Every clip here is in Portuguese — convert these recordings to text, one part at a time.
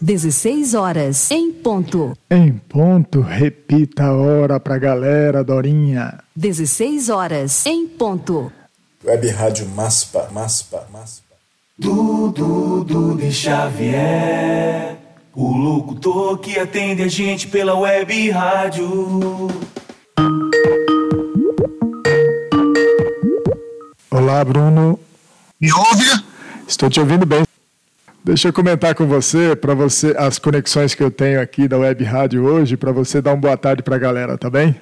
16 horas, em ponto. Em ponto, repita a hora pra galera, Dorinha. 16 horas, em ponto. Web Rádio Maspa, Maspa, Maspa. Dudu, Dudu Xavier, o locutor que atende a gente pela web rádio. Olá, Bruno. Me ouve? Estou te ouvindo bem. Deixa eu comentar com você, para você, as conexões que eu tenho aqui da Web Rádio hoje, para você dar uma boa tarde para a galera, tá bem?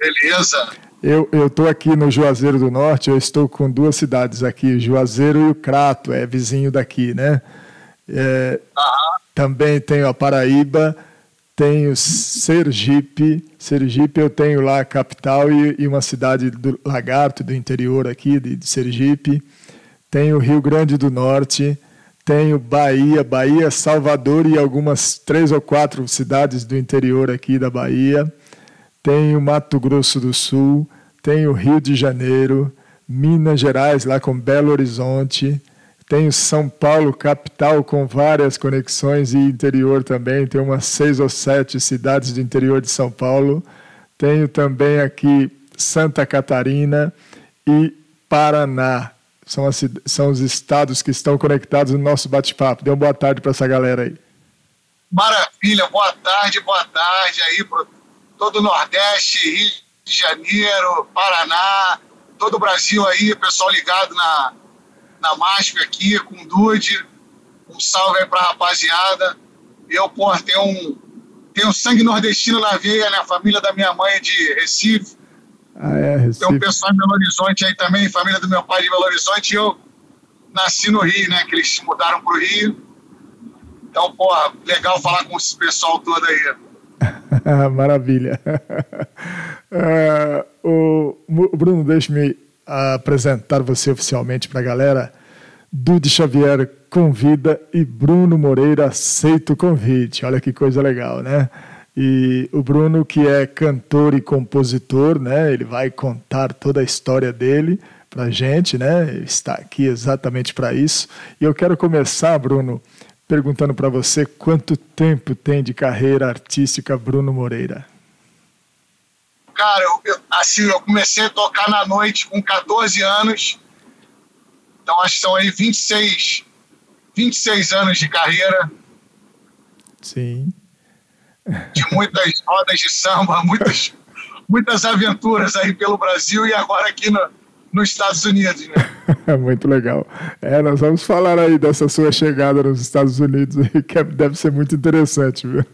Beleza. Eu estou aqui no Juazeiro do Norte, eu estou com duas cidades aqui, Juazeiro e o Crato, é vizinho daqui, né? É, Também tenho a Paraíba, tenho Sergipe, Sergipe eu tenho lá a capital e, e uma cidade do Lagarto, do interior aqui, de, de Sergipe. Tenho Rio Grande do Norte, tenho Bahia, Bahia, Salvador e algumas três ou quatro cidades do interior aqui da Bahia tenho Mato Grosso do Sul, tenho Rio de Janeiro, Minas Gerais, lá com Belo Horizonte, tenho São Paulo, capital, com várias conexões, e interior também, tem umas seis ou sete cidades do interior de São Paulo. Tenho também aqui Santa Catarina e Paraná. São, as, são os estados que estão conectados no nosso bate-papo. Dê uma boa tarde para essa galera aí. Maravilha, boa tarde, boa tarde aí pro todo o Nordeste, Rio de Janeiro, Paraná, todo o Brasil aí, pessoal ligado na, na MASP aqui, com o Dude. Um salve aí pra rapaziada. Eu, pô, tenho um, tenho sangue nordestino na veia, né? A família da minha mãe é de Recife. Ah, é, Recife. Tem um pessoal em Belo Horizonte aí também, família do meu pai de Belo Horizonte. E eu nasci no Rio, né? Que eles mudaram pro Rio. Então, pô, legal falar com esse pessoal todo aí. Maravilha. Uh, o Bruno, deixe-me apresentar você oficialmente para a galera. Dude Xavier convida e Bruno Moreira aceita o convite. Olha que coisa legal, né? E o Bruno, que é cantor e compositor, né? Ele vai contar toda a história dele para gente, né? Ele está aqui exatamente para isso. E eu quero começar, Bruno, perguntando para você quanto tempo tem de carreira artística Bruno Moreira. Cara, eu, eu, assim, eu comecei a tocar na noite com 14 anos. Então acho que são aí 26, 26 anos de carreira. Sim. De muitas rodas de samba, muitas, muitas aventuras aí pelo Brasil e agora aqui no, nos Estados Unidos, né? muito legal. É, nós vamos falar aí dessa sua chegada nos Estados Unidos, que é, deve ser muito interessante, viu?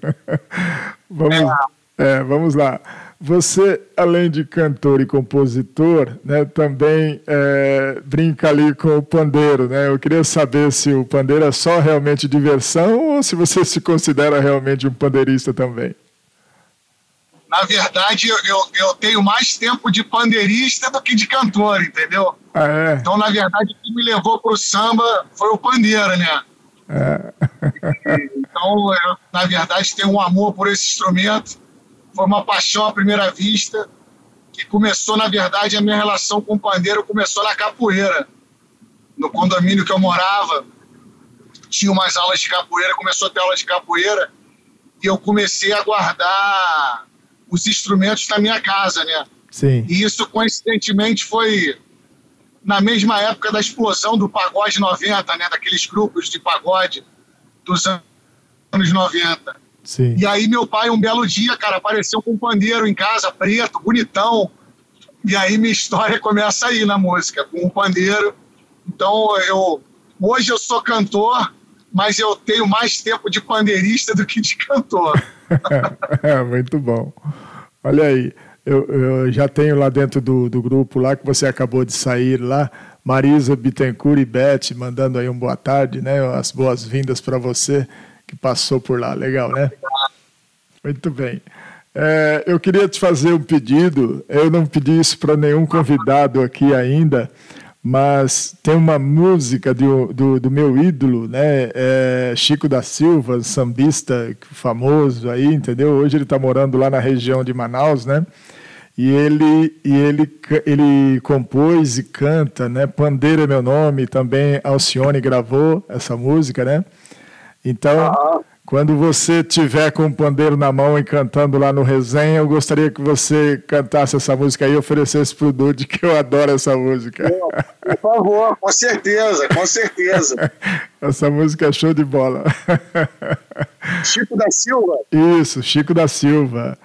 vamos, é. É, vamos lá. Você, além de cantor e compositor, né, também é, brinca ali com o pandeiro, né? Eu queria saber se o pandeiro é só realmente diversão ou se você se considera realmente um pandeirista também. Na verdade, eu, eu, eu, tenho mais tempo de pandeirista do que de cantor, entendeu? Ah, é? Então, na verdade, o que me levou para o samba foi o pandeiro, né? É. então, eu, na verdade, tenho um amor por esse instrumento. Foi uma paixão à primeira vista, que começou, na verdade, a minha relação com o pandeiro começou na capoeira. No condomínio que eu morava, tinha umas aulas de capoeira, começou a ter aula de capoeira, e eu comecei a guardar os instrumentos na minha casa, né? Sim. E isso, coincidentemente, foi na mesma época da explosão do pagode 90, né? Daqueles grupos de pagode dos anos 90. Sim. E aí meu pai, um belo dia, cara, apareceu com um pandeiro em casa, preto, bonitão. E aí minha história começa aí na música, com um pandeiro. Então, eu hoje eu sou cantor, mas eu tenho mais tempo de pandeirista do que de cantor. é, muito bom. Olha aí, eu, eu, já tenho lá dentro do, do grupo lá que você acabou de sair lá, Marisa Bittencourt e Beth mandando aí um boa tarde, né? As boas-vindas para você que passou por lá. Legal, né? Muito bem. É, eu queria te fazer um pedido. Eu não pedi isso para nenhum convidado aqui ainda, mas tem uma música do, do, do meu ídolo, né? É Chico da Silva, sambista famoso aí, entendeu? Hoje ele está morando lá na região de Manaus, né? E ele, e ele, ele compôs e canta, né? Pandeiro é meu nome, também Alcione gravou essa música, né? Então, Aham. quando você tiver com o pandeiro na mão e cantando lá no resenha, eu gostaria que você cantasse essa música aí e oferecesse pro Dude, que eu adoro essa música. Por favor, com certeza, com certeza. Essa música é show de bola. Chico da Silva, Isso, Chico da Silva.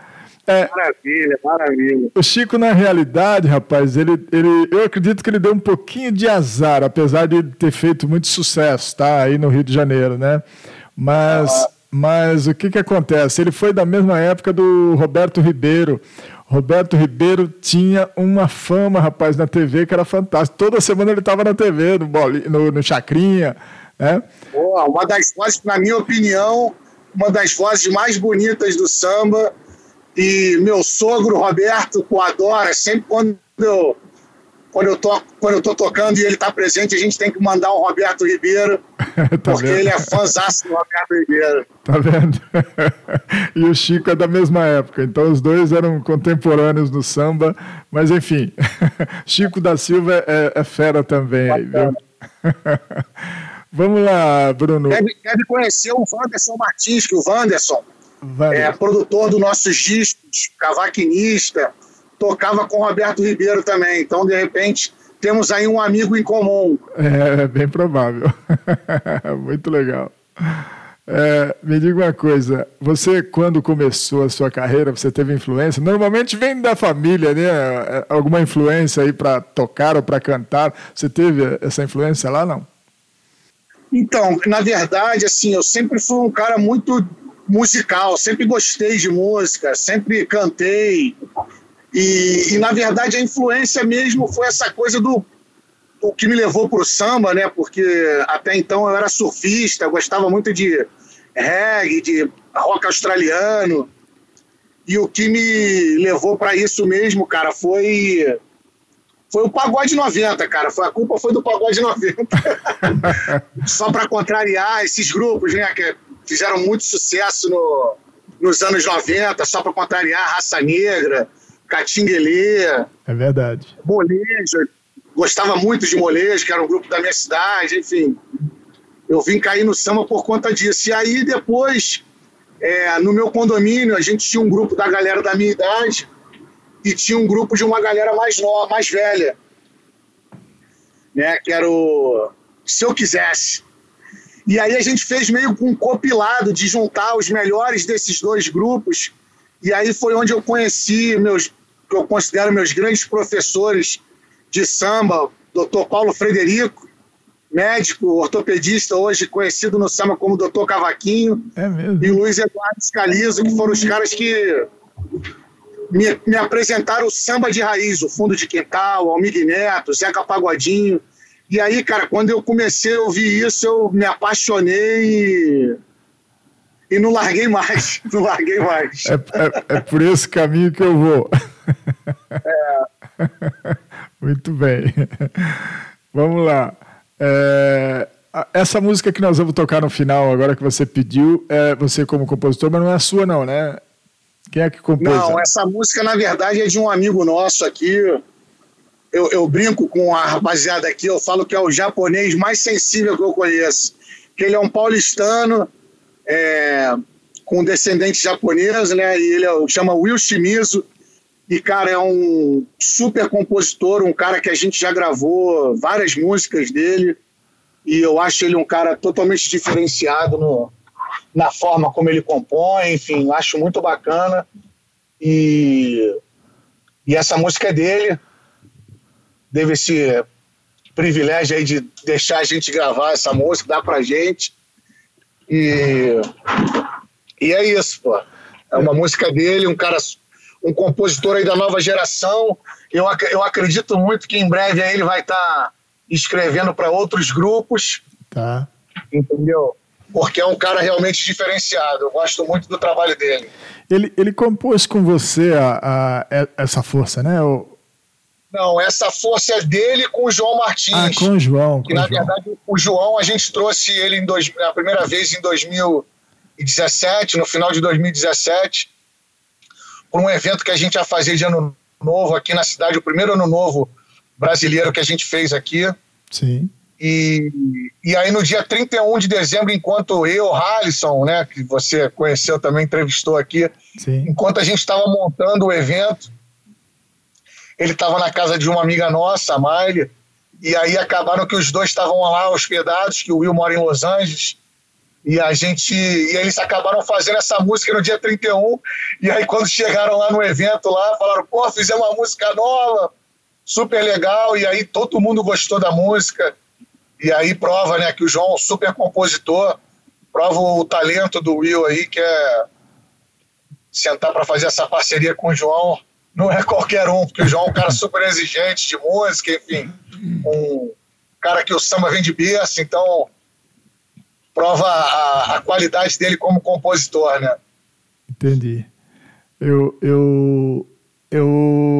É, maravilha, maravilha. O Chico, na realidade, rapaz, ele, ele, eu acredito que ele deu um pouquinho de azar, apesar de ter feito muito sucesso, tá? Aí no Rio de Janeiro, né? Mas, mas o que que acontece? Ele foi da mesma época do Roberto Ribeiro. Roberto Ribeiro tinha uma fama, rapaz, na TV que era fantástica. Toda semana ele estava na TV, no, boli, no, no Chacrinha, né? Pô, uma das vozes, na minha opinião, uma das vozes mais bonitas do samba. E meu sogro, Roberto, pô, adora. Sempre quando eu, quando, eu to, quando eu tô tocando e ele tá presente, a gente tem que mandar um Roberto Ribeiro, Tá porque vendo? ele é fãzaço do Roberto Ribeiro. Tá vendo? e o Chico é da mesma época, então os dois eram contemporâneos no samba, mas enfim, Chico da Silva é, é fera também, aí, viu? Vamos lá, Bruno. Deve, deve conhecer o Wanderson Martins, que o Wanderson Vai. é produtor dos nossos discos, cavaquinista, tocava com o Roberto Ribeiro também. Então, de repente, temos aí um amigo em comum. É, é bem provável. Muito legal. É, me diga uma coisa, você quando começou a sua carreira, você teve influência? Normalmente vem da família, né? Alguma influência aí para tocar ou para cantar? Você teve essa influência lá, não? Então, na verdade, assim, eu sempre fui um cara muito musical, sempre gostei de música, sempre cantei. E, e na verdade, a influência mesmo foi essa coisa do o que me levou para o samba, né? Porque até então eu era surfista, eu gostava muito de reggae, de rock australiano. E o que me levou para isso mesmo, cara, foi foi o pagode 90, cara. Foi a culpa foi do pagode 90. Só para contrariar esses grupos, né, que fizeram muito sucesso no, nos anos 90, só para contrariar Raça Negra, Catinguelê, É verdade. Molejo, gostava muito de Molejo, que era um grupo da minha cidade, enfim. Eu vim cair no samba por conta disso. E aí depois, é, no meu condomínio, a gente tinha um grupo da galera da minha idade e tinha um grupo de uma galera mais nova, mais velha, né, que era o Se Eu Quisesse. E aí a gente fez meio com um compilado de juntar os melhores desses dois grupos. E aí foi onde eu conheci meus, que eu considero meus grandes professores de samba, Dr. Paulo Frederico, médico, ortopedista, hoje conhecido no samba como Dr. Cavaquinho, É e Luiz Eduardo Scalizo, que foram os caras que me, me apresentaram o samba de raiz, o Fundo de Quintal, Almig Neto, Zeca Pagodinho. E aí, cara, quando eu comecei a ouvir isso, eu me apaixonei e, e não larguei mais. Não larguei mais. É, é- é por esse caminho que eu vou. Muito bem. Vamos lá. É, essa música que nós vamos tocar no final, agora que você pediu, é você como compositor, mas não é sua, não, né? Quem é que compôs? Não, essa música, na verdade, é de um amigo nosso aqui. Eu, eu brinco com a rapaziada aqui, eu falo que é o japonês mais sensível que eu conheço. Que ele é um paulistano, é, com descendente japonês, né? E ele é, chama Will Shimizu. E, cara, é um super compositor, um cara que a gente já gravou várias músicas dele. E eu acho ele um cara totalmente diferenciado no, na forma como ele compõe, enfim, acho muito bacana. E, e essa música é dele. Teve esse privilégio aí de deixar a gente gravar essa música, dar pra gente. E, e é isso, pô. É uma música dele, um cara, um compositor aí da nova geração. Eu, ac- eu acredito muito que em breve aí ele vai estar escrevendo para outros grupos Tá. entendeu? Porque é um cara realmente diferenciado. Eu gosto muito do trabalho dele. Ele, ele compôs com você a, a- é- essa força, né? O- Não, essa força é dele com o João Martins. ah, com o João. que na o João. verdade o João a gente trouxe ele em dois, a primeira vez em 2017, no final de 2017, para um evento que a gente ia fazer de ano novo aqui na cidade, o primeiro ano novo brasileiro que a gente fez aqui. Sim. E, e aí no dia 31 de dezembro, enquanto eu, Halisson, né, que você conheceu também, entrevistou aqui, Sim. enquanto a gente estava montando o evento, ele estava na casa de uma amiga nossa, a Miley, e aí acabaram que os dois estavam lá hospedados, que o Will mora em Los Angeles, e a gente. E eles acabaram fazendo essa música no dia 31. E aí, quando chegaram lá no evento lá, falaram, pô, fizemos uma música nova, super legal. E aí todo mundo gostou da música. E aí prova, né, que o João é um super compositor, prova o talento do Will aí, que é sentar para fazer essa parceria com o João. Não é qualquer um, porque o João é um cara super exigente de música, enfim, um cara que o samba vem de berço, então prova a, a qualidade dele como compositor, né? Entendi. Eu, eu, eu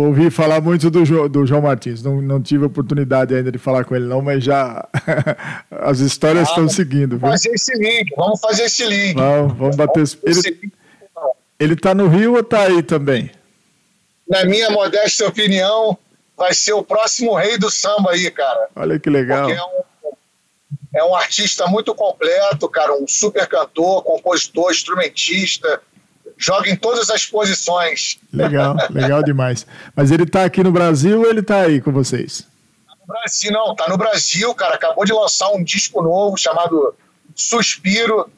ouvi falar muito do, jo, do João Martins, não, não tive oportunidade ainda de falar com ele, não, mas já as histórias ah, estão seguindo. Vamos fazer esse link, vamos fazer esse link. Vamos, vamos bater vamos ele, ele tá no Rio ou tá aí também? Na minha modesta opinião, vai ser o próximo rei do samba aí, cara. Olha que legal. Porque é um é um artista muito completo, cara, um super cantor, compositor, instrumentista, joga em todas as posições. Legal, legal demais. Mas ele está aqui no Brasil ou ele está aí com vocês? Tá no Brasil, não, tá no Brasil, cara. Acabou de lançar um disco novo chamado Suspiro,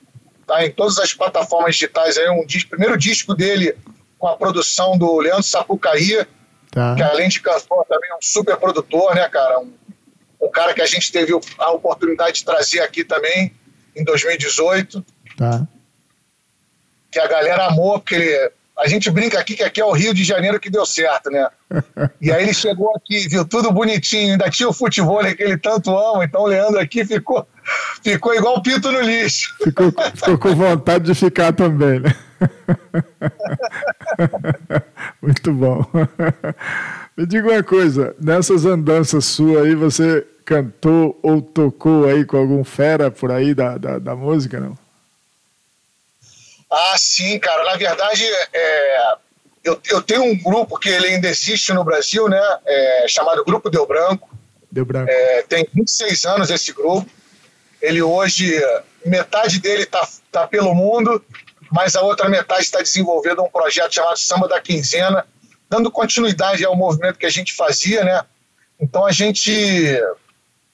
tá em todas as plataformas digitais aí, um disco, primeiro disco dele com a produção do Leandro Sapucaí, tá. que além de cantor também é um super produtor, né, cara? Um um cara que a gente teve a oportunidade de trazer aqui também em 2018. Tá. Que a galera amou, porque ele, a gente brinca aqui que aqui é o Rio de Janeiro que deu certo, né? e aí ele chegou aqui, viu tudo bonitinho, ainda tinha o futebol que ele tanto ama, então o Leandro aqui ficou, ficou igual o pinto no lixo. Ficou, ficou com vontade de ficar também, né? Muito bom. Me diga uma coisa, nessas andanças suas aí, você cantou ou tocou aí com algum fera por aí da, da, da música, não? Ah, sim, cara. Na verdade, é, eu, eu tenho um grupo que ele ainda existe no Brasil, né? É, chamado Grupo Deu Branco. Deu Branco. É, tem 26 anos esse grupo. Ele hoje, metade dele está tá pelo mundo, mas a outra metade está desenvolvendo um projeto chamado Samba da Quinzena, dando continuidade ao movimento que a gente fazia, né? Então a gente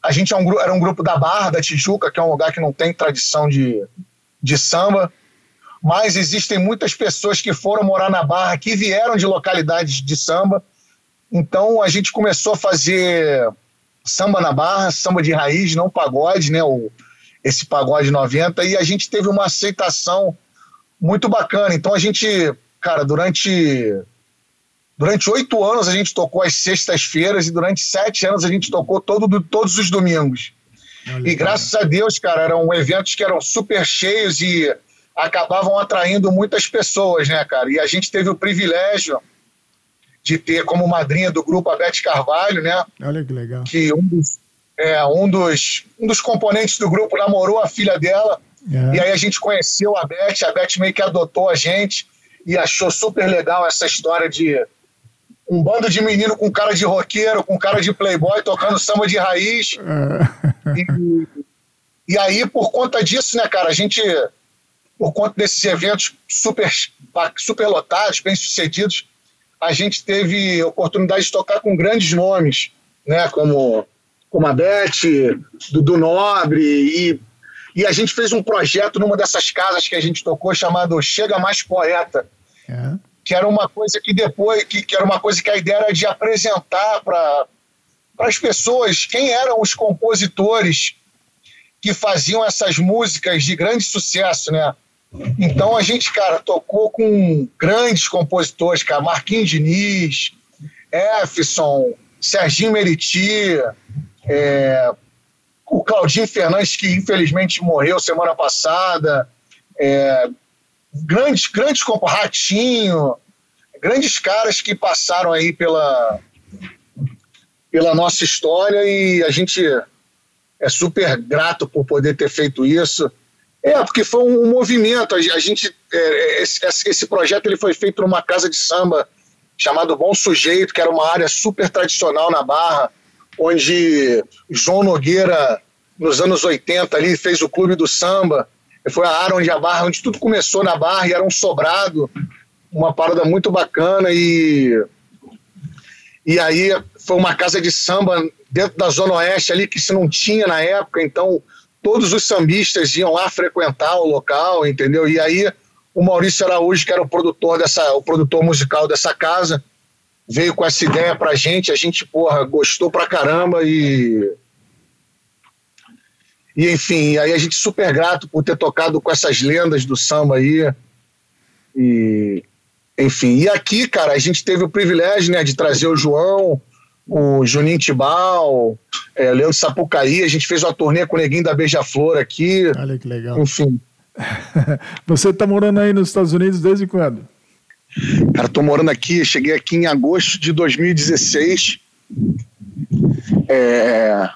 a gente é um, era um grupo da Barra, da Tijuca, que é um lugar que não tem tradição de, de samba, mas existem muitas pessoas que foram morar na Barra, que vieram de localidades de samba. Então a gente começou a fazer samba na Barra, samba de raiz, não pagode, né? O, esse pagode 90, e a gente teve uma aceitação muito bacana. Então a gente, cara, durante durante oito anos a gente tocou às sextas-feiras e durante sete anos a gente tocou todo, todos os domingos. Olha, e graças cara. a Deus, cara, eram eventos que eram super cheios e acabavam atraindo muitas pessoas, né, cara? E a gente teve o privilégio de ter como madrinha do grupo a Beth Carvalho, né? Olha que legal. Que um dos, é, um dos, um dos componentes do grupo namorou a filha dela. É. E aí a gente conheceu a Beth, a Beth meio que adotou a gente e achou super legal essa história de um bando de menino com cara de roqueiro, com cara de playboy, tocando samba de raiz. É. e, e aí, por conta disso, né, cara, a gente, por conta desses eventos super, super lotados, bem sucedidos, a gente teve oportunidade de tocar com grandes nomes, né, como, como a Beth, Dudu Nobre, e, e a gente fez um projeto numa dessas casas que a gente tocou chamado Chega Mais Poeta. É que era uma coisa que depois, que, que era uma coisa que a ideia era de apresentar para as pessoas quem eram os compositores que faziam essas músicas de grande sucesso, né? Então a gente, cara, tocou com grandes compositores, cara, Marquinhos Diniz, Efson, Serginho Meriti, é, o Claudinho Fernandes, que infelizmente morreu semana passada, é, grandes, grandes como Ratinho, grandes caras que passaram aí pela, pela nossa história e a gente é super grato por poder ter feito isso. É, porque foi um, movimento. A, gente, é, esse, esse projeto ele foi feito numa casa de samba chamado Bom Sujeito, que era uma área super tradicional na Barra, onde João Nogueira nos anos 80 ali, fez o Clube do Samba, foi a área onde a Barra, onde tudo começou na Barra, e era um sobrado, uma parada muito bacana. E e aí foi uma casa de samba dentro da Zona Oeste ali que se não tinha na época, então todos os sambistas iam lá frequentar o local, entendeu? E aí o Maurício Araújo, que era o produtor dessa, o produtor musical dessa casa, veio com essa ideia pra gente, a gente, porra, gostou pra caramba e e enfim, aí a gente super grato por ter tocado com essas lendas do samba aí. E enfim, e aqui, cara, a gente teve o privilégio, né, de trazer o João, o Juninho Tibal, é, Leandro Sapucaí, a gente fez uma turnê com o Neguinho da Beija-Flor aqui. Olha que legal. Enfim. Você tá morando aí nos Estados Unidos desde quando? Cara, tô morando aqui, cheguei aqui em agosto de 2016. É...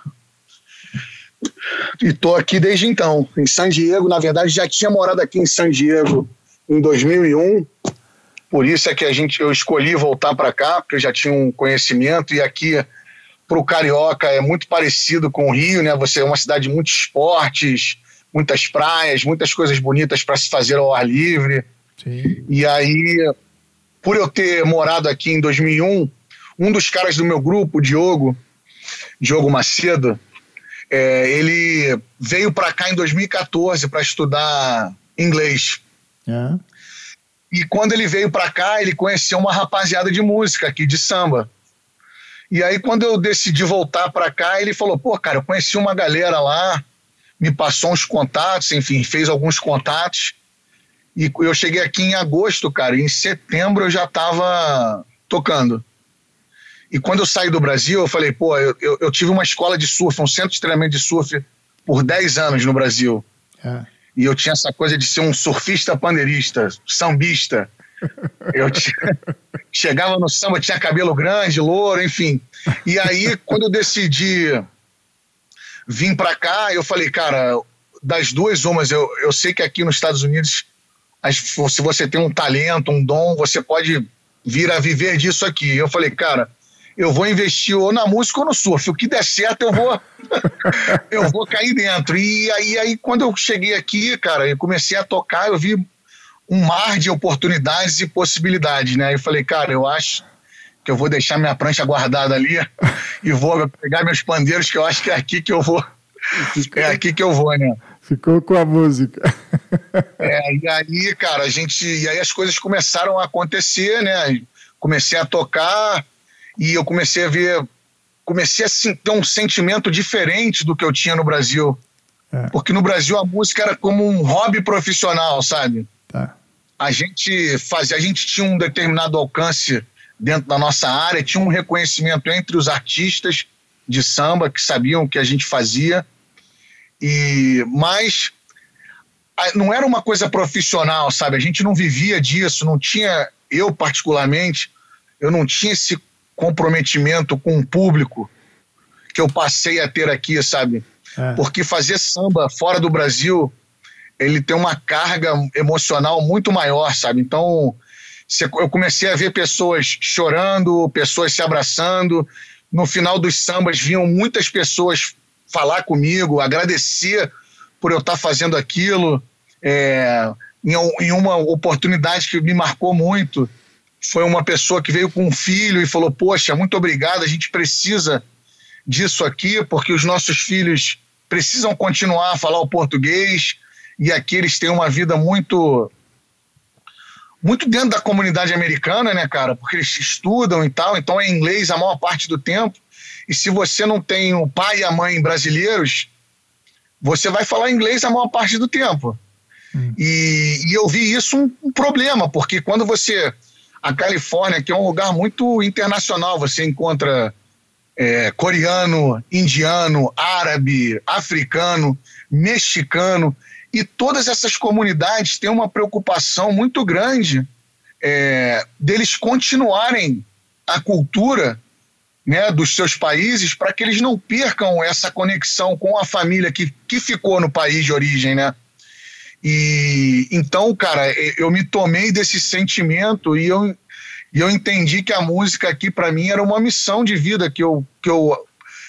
E tô aqui desde então, em San Diego. Na verdade, já tinha morado aqui em San Diego em 2001. Por isso é que a gente, eu escolhi voltar para cá, porque eu já tinha um conhecimento. E aqui, para o Carioca, é muito parecido com o Rio, né? Você é uma cidade de muitos esportes, muitas praias, muitas coisas bonitas para se fazer ao ar livre. Sim. E aí, por eu ter morado aqui em 2001, um dos caras do meu grupo, o Diogo, Diogo Macedo, é, ele veio para cá em 2014 para estudar inglês. É. E quando ele veio para cá, ele conheceu uma rapaziada de música aqui, de samba. E aí, quando eu decidi voltar para cá, ele falou: pô, cara, eu conheci uma galera lá, me passou uns contatos, enfim, fez alguns contatos. E eu cheguei aqui em agosto, cara, e em setembro eu já estava tocando. E quando eu saí do Brasil, eu falei, pô, eu, eu, eu, tive uma escola de surf, um centro de treinamento de surf por 10 anos no Brasil. É. E eu tinha essa coisa de ser um surfista pandeirista, sambista. Eu tinha, chegava no samba, tinha cabelo grande, louro, enfim. E aí, quando eu decidi vir para cá, eu falei, cara, das duas umas, eu, eu sei que aqui nos Estados Unidos, se você tem um talento, um dom, você pode vir a viver disso aqui. Eu falei, cara, eu vou investir ou na música ou no surf. O que der certo, eu vou eu vou cair dentro. E aí, aí, quando eu cheguei aqui, cara, eu comecei a tocar, eu vi um mar de oportunidades e possibilidades, né? Eu falei, cara, eu acho que eu vou deixar minha prancha guardada ali e vou pegar meus pandeiros, que eu acho que é aqui que eu vou. É aqui que eu vou, né? Ficou com a música. É, e aí, cara, a gente. E aí as coisas começaram a acontecer, né? Comecei a tocar, e eu comecei a ver, comecei a ter um sentimento diferente do que eu tinha no Brasil. É. Porque no Brasil a música era como um hobby profissional, sabe? Tá. A gente fazia, a gente tinha um determinado alcance dentro da nossa área, tinha um reconhecimento entre os artistas de samba que sabiam o que a gente fazia. E mas não era uma coisa profissional, sabe? A gente não vivia disso, não tinha eu particularmente, eu não tinha esse comprometimento com o público que eu passei a ter aqui, sabe? É. Porque fazer samba fora do Brasil, ele tem uma carga emocional muito maior, sabe? Então, eu comecei a ver pessoas chorando, pessoas se abraçando. No final dos sambas, vinham muitas pessoas falar comigo, agradecer por eu estar fazendo aquilo. É, em, em uma oportunidade que me marcou muito, foi uma pessoa que veio com um filho e falou: Poxa, muito obrigado, a gente precisa disso aqui, porque os nossos filhos precisam continuar a falar o português e aqui eles têm uma vida muito. Muito dentro da comunidade americana, né, cara? Porque eles estudam e tal, então é inglês a maior parte do tempo. E se você não tem o pai e a mãe brasileiros, você vai falar inglês a maior parte do tempo. Hum. E, e, eu vi isso um, um problema, porque quando você a Califórnia, que é um lugar muito internacional, você encontra é, coreano, indiano, árabe, africano, mexicano, e todas essas comunidades têm uma preocupação muito grande é, deles continuarem a cultura né, dos seus países para que eles não percam essa conexão com a família que, que ficou no país de origem, né? E então, cara, eu me tomei desse sentimento e eu, e eu entendi que a música aqui para mim era uma missão de vida que eu, que eu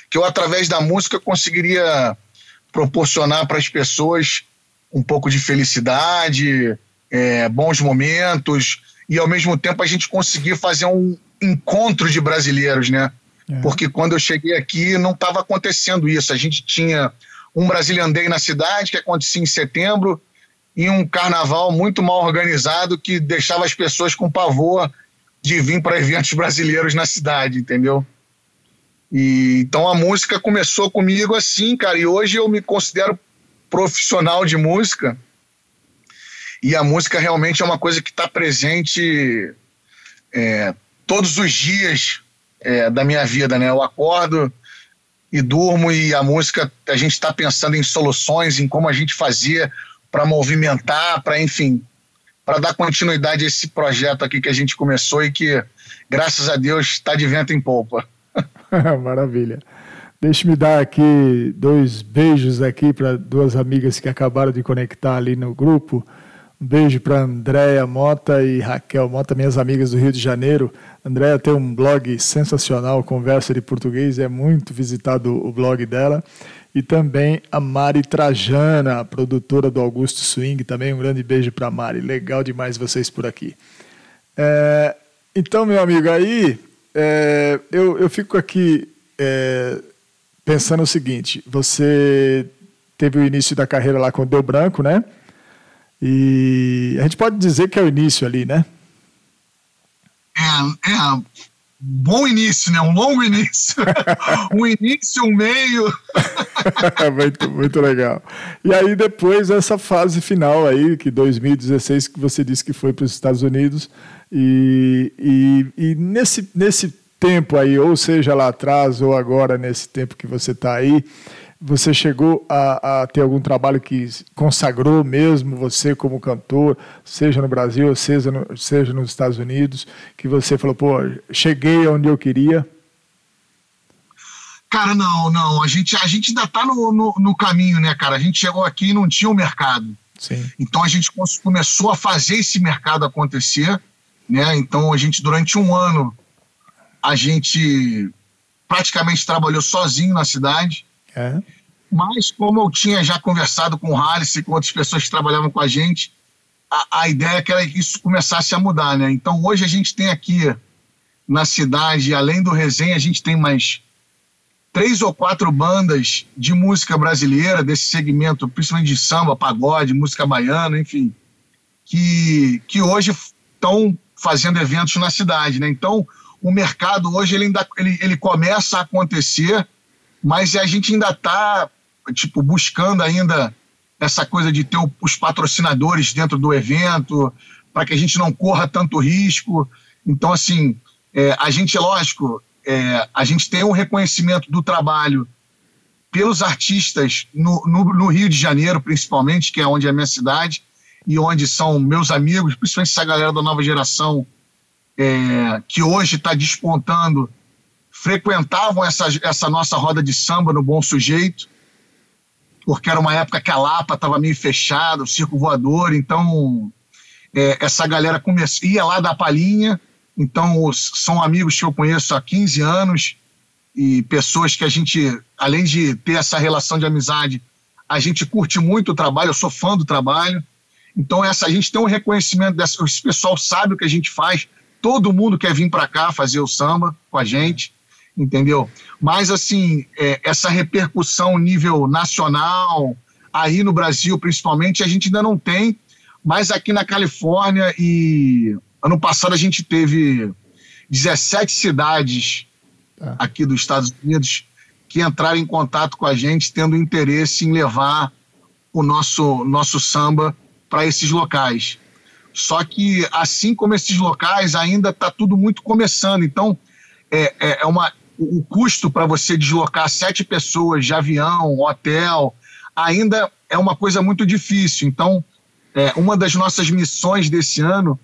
que eu através da música conseguiria proporcionar para as pessoas um pouco de felicidade, é, bons momentos e ao mesmo tempo a gente conseguir fazer um encontro de brasileiros, né? É. Porque quando eu cheguei aqui não estava acontecendo isso. A gente tinha um Brasilian Day na cidade que acontecia em setembro e um carnaval muito mal organizado que deixava as pessoas com pavor de vir para eventos brasileiros na cidade, entendeu? E, então a música começou comigo assim, cara, e hoje eu me considero profissional de música. E a música realmente é uma coisa que está presente é, todos os dias é, da minha vida, né? Eu acordo e durmo e a música, a gente está pensando em soluções, em como a gente fazia para movimentar, para enfim, para dar continuidade a esse projeto aqui que a gente começou e que, graças a Deus, está de vento em polpa. Maravilha. Deixe-me dar aqui dois beijos aqui para duas amigas que acabaram de conectar ali no grupo. Um beijo para Andréia Mota e Raquel Mota, minhas amigas do Rio de Janeiro. Andréia tem um blog sensacional, Conversa de Português, é muito visitado o blog dela. E também a Mari Trajana, produtora do Augusto Swing, também um grande beijo para Mari. Legal demais vocês por aqui. É, então, meu amigo, aí é, eu, eu fico aqui é, pensando o seguinte: você teve o início da carreira lá com o Deu Branco, né? E a gente pode dizer que é o início ali, né? É, é bom início, né? Um longo início. um início, um meio. muito, muito legal. E aí depois essa fase final aí, que 2016, que você disse que foi para os Estados Unidos, e, e, e, nesse, nesse tempo aí, ou seja lá atrás, ou agora nesse tempo que você está aí, você chegou a, a, ter algum trabalho que consagrou mesmo você como cantor, seja no Brasil, seja, no, seja nos Estados Unidos, que você falou, pô, cheguei onde eu queria? Cara, não, não. A gente, a gente ainda está no, no, no, caminho, né, cara? A gente chegou aqui e não tinha o um mercado. Sim. Então a gente começou a fazer esse mercado acontecer. Né? Então a gente durante um ano a gente praticamente trabalhou sozinho na cidade. É. Mas como eu tinha já conversado com o Harris e com outras pessoas que trabalhavam com a gente, a, a ideia é que era que isso começasse a mudar, né? Então hoje a gente tem aqui na cidade, além do resenha, a gente tem mais três ou quatro bandas de música brasileira, desse segmento, principalmente de samba, pagode, música baiana, enfim, que, que hoje estão fazendo eventos na cidade, né? Então, o mercado hoje ele ainda ele, ele começa a acontecer, mas a gente ainda está tipo buscando ainda essa coisa de ter os patrocinadores dentro do evento para que a gente não corra tanto risco. Então, assim, é, a gente, lógico, é, a gente tem um reconhecimento do trabalho pelos artistas no, no, no, Rio de Janeiro, principalmente, que é onde é a minha cidade, e onde são meus amigos, principalmente essa galera da nova geração é, que hoje está despontando, frequentavam essa, essa nossa roda de samba no Bom Sujeito, porque era uma época que a Lapa estava meio fechada, o circo voador, então é, essa galera ia lá da palhinha, então os, são amigos que eu conheço há 15 anos e pessoas que a gente, além de ter essa relação de amizade, a gente curte muito o trabalho, eu sou fã do trabalho, então, essa, a gente tem um reconhecimento dessa. Esse pessoal sabe o que a gente faz. Todo mundo quer vir para cá fazer o samba com a gente, entendeu? Mas, assim, é, essa repercussão nível nacional, aí no Brasil principalmente, a gente ainda não tem. Mas aqui na Califórnia e ano passado a gente teve 17 cidades tá. aqui dos Estados Unidos que entraram em contato com a gente, tendo interesse em levar o nosso, nosso samba para esses locais. Só que, assim como esses locais, ainda está tudo muito começando. Então, é, é, é uma, o custo para você deslocar sete pessoas de avião, hotel, ainda é uma coisa muito difícil. Então, é, uma das nossas missões desse ano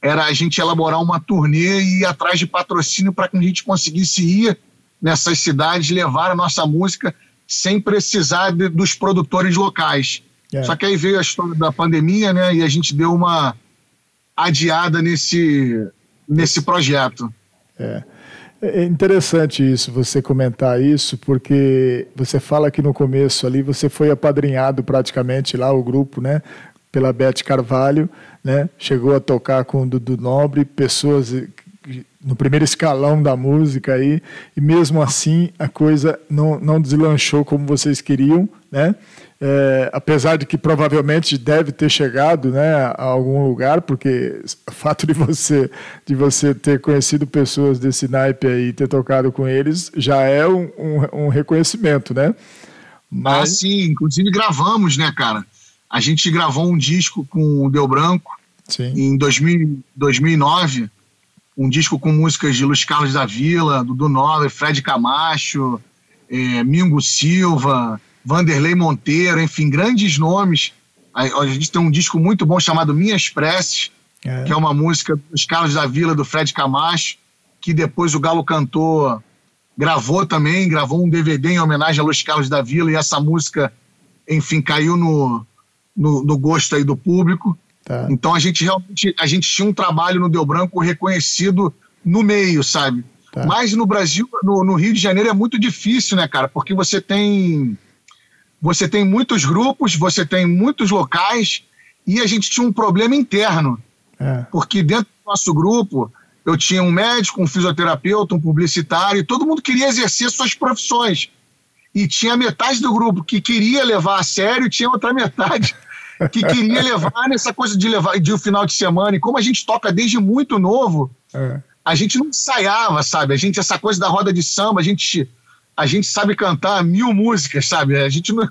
era a gente elaborar uma turnê e ir atrás de patrocínio para que a gente conseguisse ir nessas cidades, levar a nossa música sem precisar de, dos produtores locais. É. Só que aí veio a história da pandemia, né? E a gente deu uma adiada nesse, nesse projeto. É. É interessante isso, você comentar isso, porque você fala que no começo ali você foi apadrinhado praticamente lá, o grupo, né? Pela Beth Carvalho, né? Chegou a tocar com o Dudu Nobre, pessoas no primeiro escalão da música aí, e mesmo assim a coisa não, não deslanchou como vocês queriam, né? É, apesar de que provavelmente deve ter chegado né, a algum lugar, porque o fato de você, de você ter conhecido pessoas desse naipe aí e ter tocado com eles já é um, um, um reconhecimento, né? Mas... Ah, sim, inclusive gravamos, né, cara? A gente gravou um disco com o Deu Branco sim. em 2000, 2009, um disco com músicas de Luiz Carlos da Vila, Dudu Nobre, Fred Camacho, é, Mingo Silva, Vanderlei Monteiro, enfim, grandes nomes. A, a gente tem um disco muito bom chamado Minhas Preces, é. que é uma música dos Carlos da Vila, do Fred Camacho, que depois o Galo Cantor gravou também, gravou um DVD em homenagem a Luiz Carlos da Vila, e essa música, enfim, caiu no, no, no gosto aí do público. Tá. Então a gente realmente a gente tinha um trabalho no Deu Branco reconhecido no meio, sabe? Tá. Mas no Brasil, no, no Rio de Janeiro é muito difícil, né, cara? Porque você tem você tem muitos grupos, você tem muitos locais, e a gente tinha um problema interno. É. Porque dentro do nosso grupo, eu tinha um médico, um fisioterapeuta, um publicitário, e todo mundo queria exercer suas profissões. E tinha metade do grupo que queria levar a sério, e tinha outra metade que queria levar nessa coisa de levar de um final de semana. E como a gente toca desde muito novo, é. a gente não ensaiava, sabe? A gente, essa coisa da roda de samba, a gente a gente sabe cantar mil músicas, sabe? A gente não,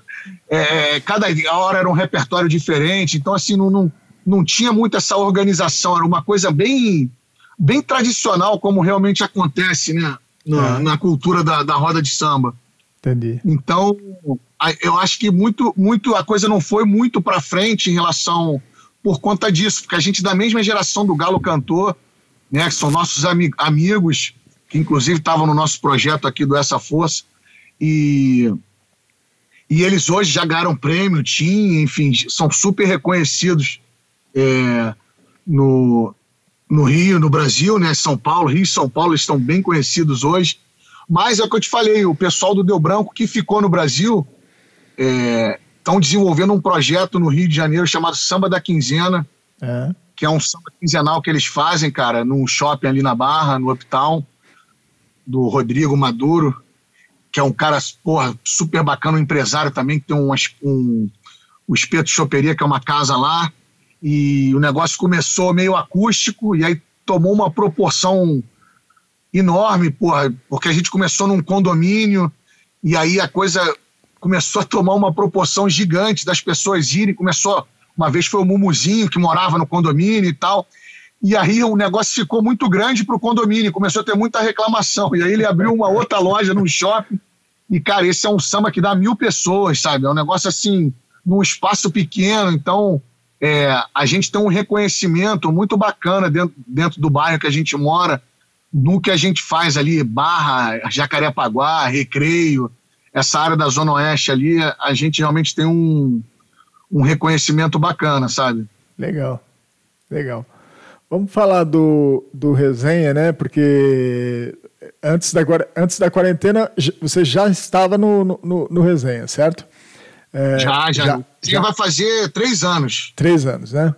é, cada hora era um repertório diferente, então assim não, não, não tinha muito essa organização, era uma coisa bem bem tradicional como realmente acontece, né? Na, é. na cultura da, da roda de samba. Entendi. Então, eu acho que muito, muito a coisa não foi muito para frente em relação por conta disso, porque a gente da mesma geração do Galo Cantor, né, que são nossos ami amigos, que inclusive estavam no nosso projeto aqui do Essa Força, e, e eles hoje já ganharam prêmio, TIM, enfim, são super reconhecidos é, no, no Rio, no Brasil, né? São Paulo, Rio e São Paulo estão bem conhecidos hoje. Mas é o que eu te falei, o pessoal do Deu Branco que ficou no Brasil estão é, desenvolvendo um projeto no Rio de Janeiro chamado Samba da Quinzena, é. que é um samba quinzenal que eles fazem, cara, num shopping ali na Barra, no Uptown do Rodrigo Maduro, que é um cara, porra, super bacana, um empresário também, que tem um, um, o Espeto Choperia, que é uma casa lá, e o negócio começou meio acústico, e aí tomou uma proporção enorme, porra, porque a gente começou num condomínio, e aí a coisa começou a tomar uma proporção gigante das pessoas irem, começou, uma vez foi o Mumuzinho, que morava no condomínio e tal, e aí o negócio ficou muito grande para o condomínio, começou a ter muita reclamação. E aí ele abriu uma outra loja num shopping. E, cara, esse é um samba que dá mil pessoas, sabe? É um negócio assim, num espaço pequeno. Então, é, a gente tem um reconhecimento muito bacana dentro, dentro do bairro que a gente mora, no que a gente faz ali, Barra, Jacarepaguá, Recreio, essa área da Zona Oeste ali, a gente realmente tem um, um reconhecimento bacana, sabe? Legal, legal. Vamos falar do, do resenha, né? Porque antes da, antes da quarentena você já estava no, no, no resenha, certo? É, já, já, já. Já vai fazer três anos. Três anos, né?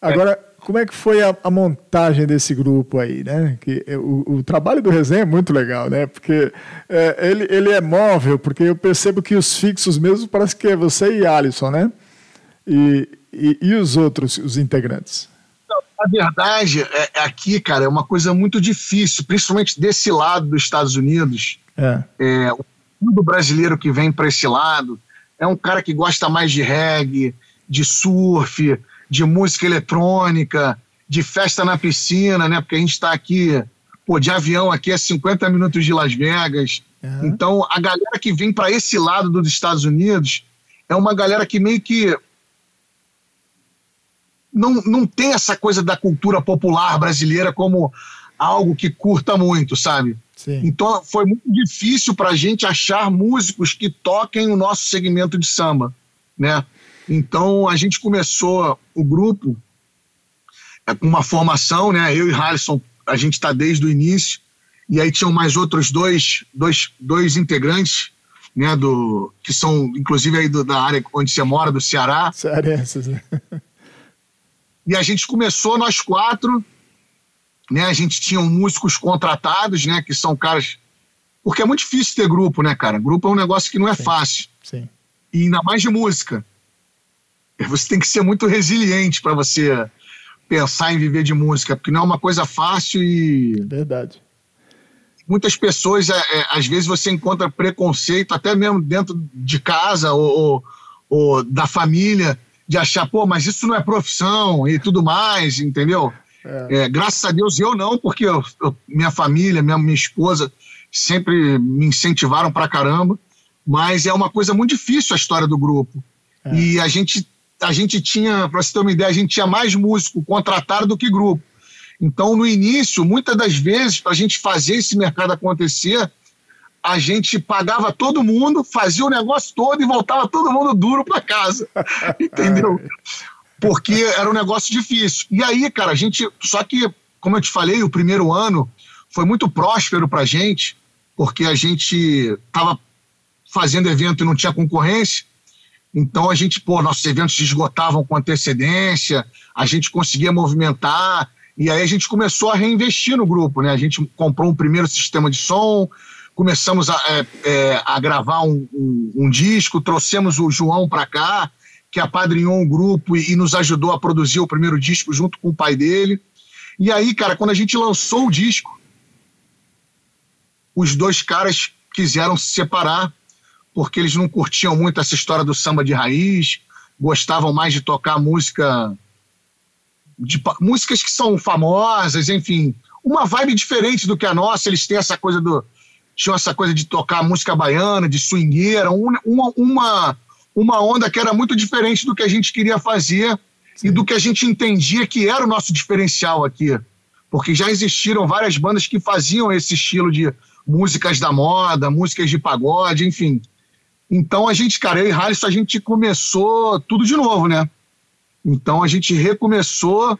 Agora, é. Como é que foi a, a, montagem desse grupo aí, né? Que, o, o, trabalho do resenha é muito legal, né? Porque é, ele, ele é móvel, porque eu percebo que os fixos mesmo parece que é você e Alisson, né? E, e, e os outros, os integrantes? A verdade é, é, aqui, cara, é uma coisa muito difícil, principalmente desse lado dos Estados Unidos. É. é o mundo brasileiro que vem para esse lado é um cara que gosta mais de reggae, de surf, de música eletrônica, de festa na piscina, né? Porque a gente está aqui, pô, de avião aqui a 50 minutos de Las Vegas. Uhum. Então, a galera que vem para esse lado dos Estados Unidos é uma galera que meio que não, não tem essa coisa da cultura popular brasileira como algo que curta muito, sabe? Sim. Então foi muito difícil para a gente achar músicos que toquem o nosso segmento de samba, né? Então a gente começou o grupo é, com uma formação, né? Eu e Harrison, a gente está desde o início e aí tinham mais outros dois, dois, dois integrantes, né, do, que são inclusive aí do, da área onde você mora, do Ceará. Cearenses, né? E a gente começou, nós quatro, né, a gente tinha músicos contratados, né, que são caras... Porque é muito difícil ter grupo, né, cara? Grupo é um negócio que não é Sim. fácil. Sim. E ainda mais de música. Você tem que ser muito resiliente para você pensar em viver de música, porque não é uma coisa fácil e Verdade. muitas pessoas, é, é, às vezes você encontra preconceito, até mesmo dentro de casa ou, ou, ou da família, de achar, pô, mas isso não é profissão e tudo mais, entendeu? É. É, graças a Deus eu não, porque eu- eu- minha família, minha, minha esposa sempre me incentivaram pra caramba, mas é uma coisa muito difícil a história do grupo. É. E a gente, a gente tinha, pra você ter uma ideia, a gente tinha mais músico contratado do que grupo. Então, no início, muitas das vezes, para a gente fazer esse mercado acontecer, a gente pagava todo mundo, fazia o negócio todo e voltava todo mundo duro para casa. Entendeu? Porque era um negócio difícil. E aí, cara, a gente. Só que, como eu te falei, o primeiro ano foi muito próspero para a gente, porque a gente estava fazendo evento e não tinha concorrência. Então a gente, pô, nossos eventos se esgotavam com antecedência, a gente conseguia movimentar, e aí a gente começou a reinvestir no grupo, né? A gente comprou um primeiro sistema de som, começamos a, é, é, a gravar um, um- um disco, trouxemos o João para cá, que apadrinhou um grupo e, e nos ajudou a produzir o primeiro disco junto com o pai dele. E aí, cara, quando a gente lançou o disco, os dois caras quiseram se separar porque eles não curtiam muito essa história do samba de raiz, gostavam mais de tocar música de músicas que são famosas, enfim, uma vibe diferente do que a nossa. Eles têm essa coisa do tinham essa coisa de tocar música baiana, de swingueira, um- uma uma uma onda que era muito diferente do que a gente queria fazer e do que a gente entendia que era o nosso diferencial aqui. Porque já existiram várias bandas que faziam esse estilo de músicas da moda, músicas de pagode, enfim. Então a gente, cara, eu e Halisson, a gente começou tudo de novo, né? Então a gente recomeçou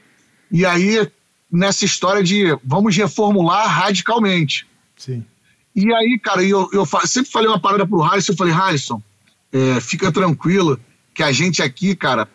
e aí nessa história de vamos reformular radicalmente. Sim. E aí, cara, eu, eu sempre falei uma parada pro Halisson, eu falei, Halisson, é, fica tranquilo que a gente aqui, cara,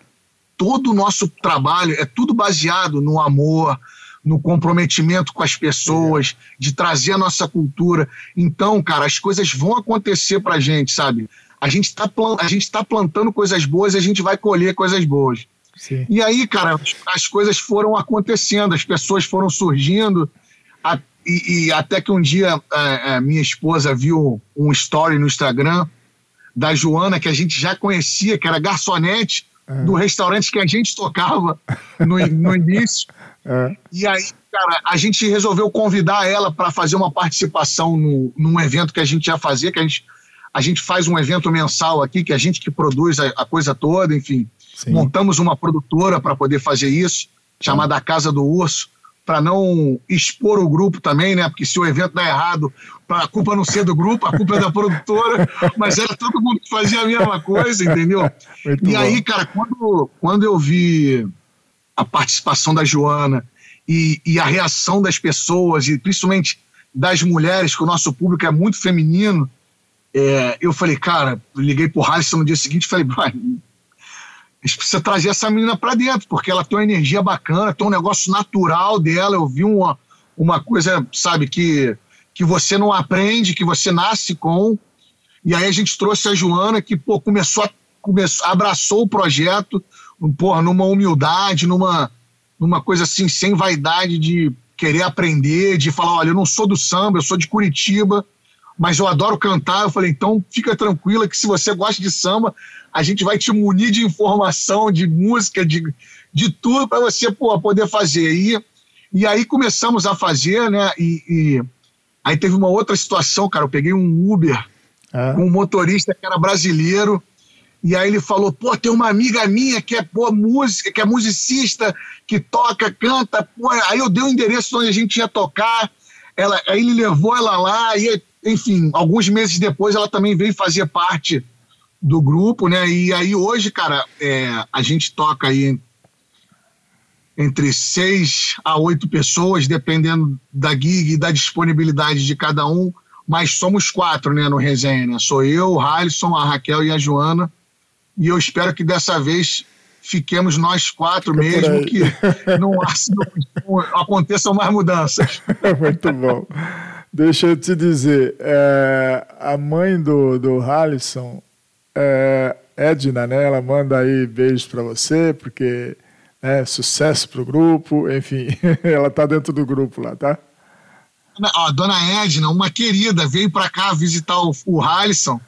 todo o nosso trabalho é tudo baseado no amor, no comprometimento com as pessoas, de trazer a nossa cultura. Então, cara, as coisas vão acontecer pra gente, sabe? A gente está a tá plantando coisas boas e a gente vai colher coisas boas. Sim. E aí, cara, as- as coisas foram acontecendo, as pessoas foram surgindo, a- e, e até que um dia é, é, minha esposa viu um story no Instagram da Joana, que a gente já conhecia, que era garçonete do restaurante que a gente tocava no, no início. É. E aí, cara, a gente resolveu convidar ela para fazer uma participação no, num evento que a gente ia fazer, que a gente, a gente faz um evento mensal aqui, que é a gente que produz a, a coisa toda, enfim. Sim. Montamos uma produtora para poder fazer isso, chamada A Casa do Urso, para não expor o grupo também, né? Porque se o evento dá errado, a culpa não ser do grupo, a culpa é da produtora, mas era todo mundo que fazia a mesma coisa, entendeu? Muito e bom. aí, cara, quando, quando eu vi a participação da Joana e, e a reação das pessoas, e principalmente das mulheres, que o nosso público é muito feminino, é, eu falei, cara, liguei pro Halisson no dia seguinte e falei, Brian, a gente precisa trazer essa menina pra dentro, porque ela tem uma energia bacana, tem um negócio natural dela. Eu vi uma, uma coisa, sabe, que, que você não aprende, que você nasce com. E aí a gente trouxe a Joana, que pô, começou, a, começou abraçou o projeto, porra, numa humildade, numa, numa coisa assim, sem vaidade de querer aprender, de falar, olha, eu não sou do samba, eu sou de Curitiba, mas eu adoro cantar. Eu falei, então fica tranquila que se você gosta de samba, a gente vai te munir de informação, de música, de, de tudo para você pô, poder fazer. E, e aí começamos a fazer, né? E, e aí teve uma outra situação, cara. Eu peguei um Uber É. com um motorista que era brasileiro. E aí ele falou: pô, tem uma amiga minha que é pô, música, que é musicista, que toca, canta. Pô. Aí eu dei o endereço onde a gente ia tocar. Ela, aí ele levou ela lá, e, enfim, alguns meses depois ela também veio fazer parte do grupo, né? E aí hoje, cara, é, a gente toca aí entre seis a oito pessoas, dependendo da gig e da disponibilidade de cada um, mas somos quatro, né, no resenha, né? Sou eu, o Halisson, a Raquel e a Joana, e eu espero que dessa vez fiquemos nós quatro Fica mesmo, que não, não, aconteçam mais mudanças. Muito bom. Deixa eu te dizer, é, a mãe do, do Halisson, é, Edna, né? Ela manda aí beijos para você, porque é sucesso pro grupo, enfim, ela tá dentro do grupo lá, tá? A dona Edna, uma querida, veio para cá visitar o, o Halisson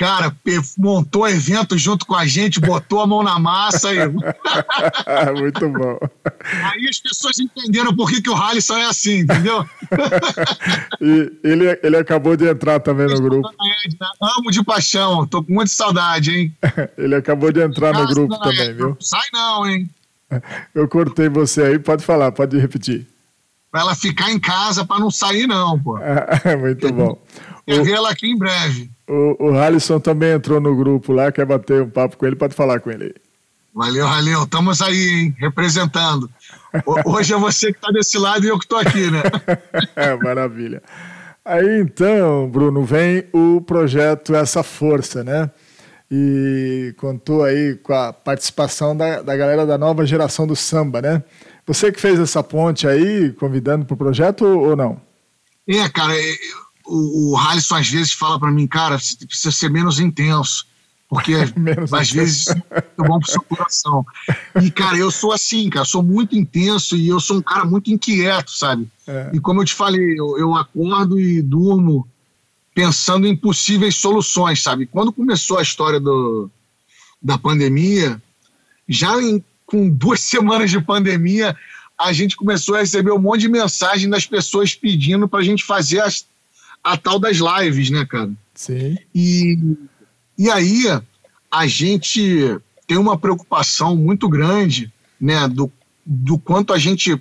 cara, montou evento junto com a gente, botou a mão na massa e. Muito bom. Aí as pessoas entenderam por que, que o Halisson é assim, entendeu? e ele, ele acabou de entrar também no grupo. Amo de paixão, tô com muita saudade, hein? ele acabou de entrar no grupo também, viu? Sai não, hein? Eu cortei você aí, pode falar, pode repetir. Pra ela ficar em casa para não sair, não, pô. Muito bom. Quer ver ela aqui em breve. O, o Halisson também entrou no grupo lá, quer bater um papo com ele, pode falar com ele aí. Valeu, Valeu. Estamos aí, hein, representando. Hoje é você que está desse lado e eu que estou aqui, né? é, maravilha. Aí então, Bruno, vem o projeto Essa Força, né? E contou aí com a participação da, da galera da nova geração do samba, né? Você que fez essa ponte aí, convidando para o projeto ou não? É, cara, o, o Halisson às vezes fala para mim, cara, você precisa ser menos intenso, porque às vezes é bom pro seu coração. E, cara, eu sou assim, cara, sou muito intenso e eu sou um cara muito inquieto, sabe? É. E como eu te falei, eu, eu acordo e durmo pensando em possíveis soluções, sabe? Quando começou a história do, da pandemia, já em, com duas semanas de pandemia, a gente começou a receber um monte de mensagem das pessoas pedindo para a gente fazer as a tal das lives, né, cara? Sim. E, e aí a gente tem uma preocupação muito grande, né, do, do quanto a gente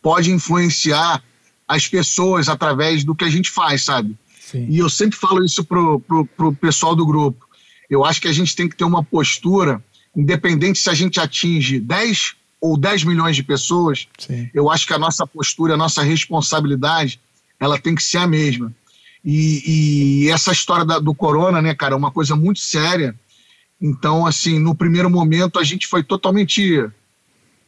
pode influenciar as pessoas através do que a gente faz, sabe? Sim. E eu sempre falo isso pro, pro, pro pessoal do grupo. Eu acho que a gente tem que ter uma postura, independente se a gente atinge 10 ou 10 milhões de pessoas, Sim. eu acho que a nossa postura, a nossa responsabilidade, ela tem que ser a mesma. E, e essa história da, do corona, né, cara, é uma coisa muito séria. Então, assim, no primeiro momento a gente foi totalmente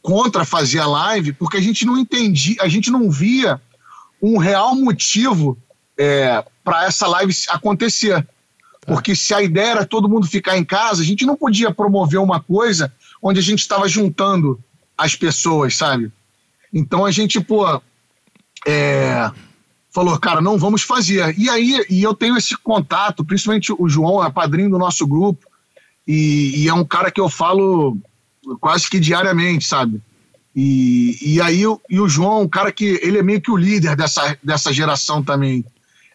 contra fazer a live, porque a gente não entendia, a gente não via um real motivo é, para essa live acontecer. Porque se a ideia era todo mundo ficar em casa, a gente não podia promover uma coisa onde a gente estava juntando as pessoas, sabe? Então a gente, pô, é, falou, cara, não vamos fazer. E aí, e eu tenho esse contato, principalmente o João é padrinho do nosso grupo, e, e é um cara que eu falo quase que diariamente, sabe? E, e aí, e o João é um cara que, ele é meio que o líder dessa, dessa geração também.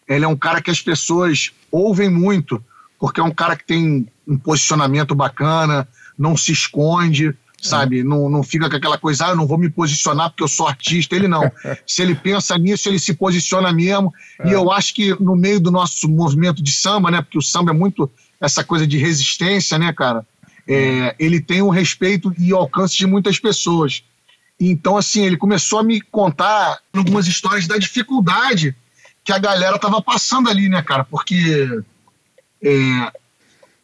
Ele é um cara que as pessoas ouvem muito, porque é um cara que tem um posicionamento bacana, não se esconde, sabe? Não, não fica com aquela coisa, ah, eu não vou me posicionar porque eu sou artista. Ele não. se ele pensa nisso, ele se posiciona mesmo. É. E eu acho que no meio do nosso movimento de samba, né? Porque o samba é muito essa coisa de resistência, né, cara? É, ele tem o respeito e alcance de muitas pessoas. Então, assim, ele começou a me contar algumas histórias da dificuldade que a galera tava passando ali, né, cara? Porque é,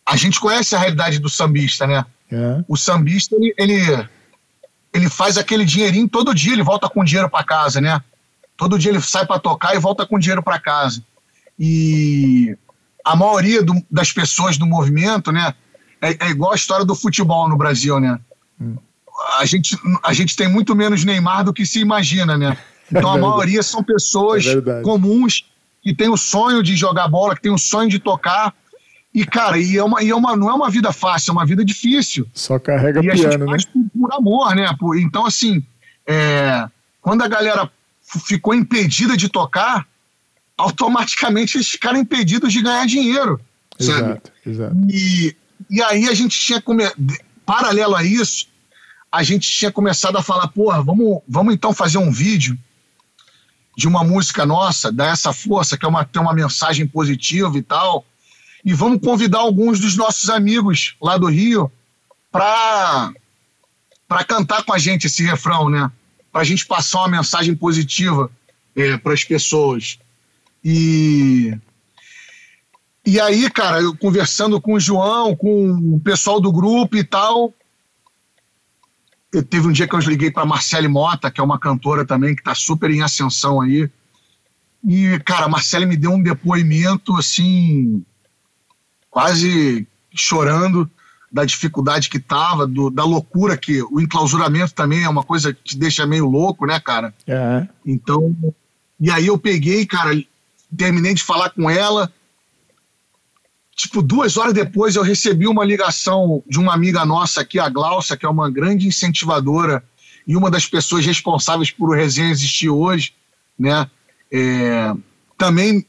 a gente conhece a realidade do sambista, né? É. O sambista, ele, ele, ele, faz aquele dinheirinho todo dia, ele volta com dinheiro para casa, né? Todo dia ele sai para tocar e volta com dinheiro para casa. E a maioria do, das pessoas do movimento, né? É, é, igual a história do futebol no Brasil, né? Hum. A, gente, a gente tem muito menos Neymar do que se imagina, né? Então a é maioria são pessoas é comuns que têm o sonho de jogar bola, que têm o sonho de tocar, e, cara, e é uma, e é uma, não é uma vida fácil, é uma vida difícil. Só carrega e piano, a gente faz né? Por, por, amor, né? Por, então, assim, é, quando a galera ficou impedida de tocar, automaticamente eles ficaram impedidos de ganhar dinheiro. Sabe? Exato, exato. E, e aí a gente tinha, come... paralelo a isso, a gente tinha começado a falar, porra, vamos, vamos então fazer um vídeo de uma música nossa, dar essa força, que é uma, tem uma mensagem positiva e tal e vamos convidar alguns dos nossos amigos lá do Rio para para cantar com a gente esse refrão, né? Para a gente passar uma mensagem positiva é, para as pessoas. E e aí, cara, eu conversando com o João, com o pessoal do grupo e tal, eu, teve um dia que eu liguei para Marcele Mota, que é uma cantora também que está super em ascensão aí. E, cara, a Marcele me deu um depoimento assim, quase chorando da dificuldade que tava, do, da loucura que o enclausuramento também é uma coisa que te deixa meio louco, né, cara? É. Então, e aí eu peguei, cara, terminei de falar com ela. Tipo, duas horas depois eu recebi uma ligação de uma amiga nossa aqui, a Glaucia, que é uma grande incentivadora e uma das pessoas responsáveis por o Resenha existir hoje, né? É, também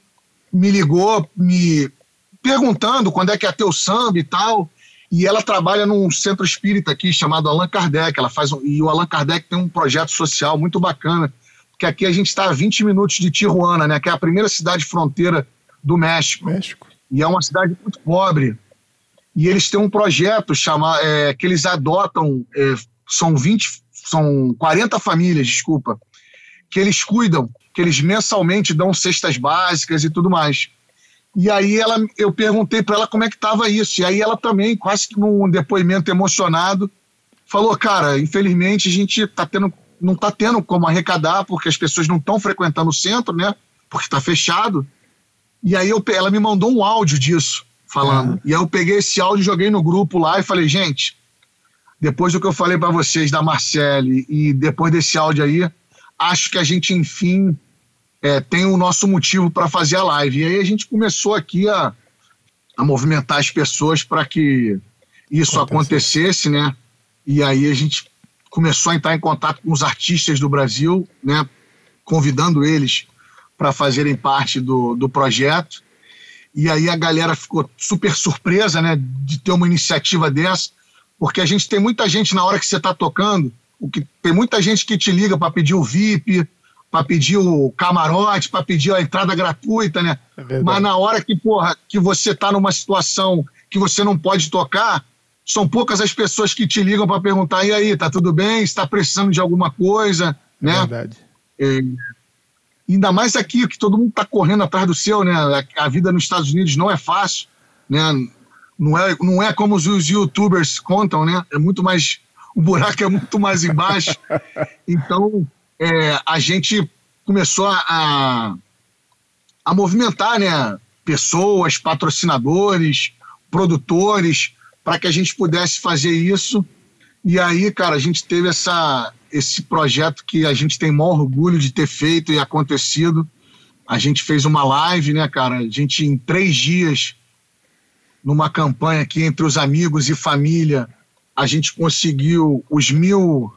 me ligou, me perguntando quando é que ter o samba e tal. E ela trabalha num centro espírita aqui chamado Allan Kardec. Ela faz um, e o Allan Kardec tem um projeto social muito bacana, que aqui a gente está a 20 minutos de Tijuana, né, que é a primeira cidade fronteira do México. México. E é uma cidade muito pobre. E eles têm um projeto chama, é, que eles adotam, é, são 20, são 40 famílias, desculpa, que eles cuidam, que eles mensalmente dão cestas básicas e tudo mais. E aí ela, eu perguntei para ela como é que estava isso. E aí ela também, quase que num depoimento emocionado, falou: cara, infelizmente a gente tá tendo, não está tendo como arrecadar, porque as pessoas não estão frequentando o centro, né? Porque está fechado. E aí eu, ela me mandou um áudio disso, falando. E aí eu peguei esse áudio, joguei no grupo lá e falei, gente, depois do que eu falei para vocês da Marcele e depois desse áudio aí, acho que a gente, enfim, é, tem o nosso motivo para fazer a live. E aí a gente começou aqui a, a movimentar as pessoas para que isso acontecesse, né? E aí a gente começou a entrar em contato com os artistas do Brasil, né? Convidando eles para fazerem parte do, do projeto. E aí a galera ficou super surpresa, né? De ter uma iniciativa dessa, porque a gente tem muita gente na hora que você está tocando, o que tem muita gente que te liga para pedir o VIP, para pedir o camarote, para pedir a entrada gratuita, né? É Mas na hora que, porra, que você está numa situação que você não pode tocar, são poucas as pessoas que te ligam para perguntar: e aí, tá tudo bem? Está precisando de alguma coisa, né? Verdade. É, ainda mais aqui, que todo mundo está correndo atrás do seu, né? A, a, vida nos Estados Unidos não é fácil, né? Não é, não é como os, os youtubers contam, né? É muito mais. O buraco é muito mais embaixo. Então, é, a gente começou a, a movimentar né, pessoas, patrocinadores, produtores, para que a gente pudesse fazer isso. E aí, cara, a gente teve essa, esse projeto que a gente tem maior orgulho de ter feito e acontecido. A gente fez uma live, né, cara? A gente, em três dias, numa campanha aqui entre os amigos e família, a gente conseguiu os mil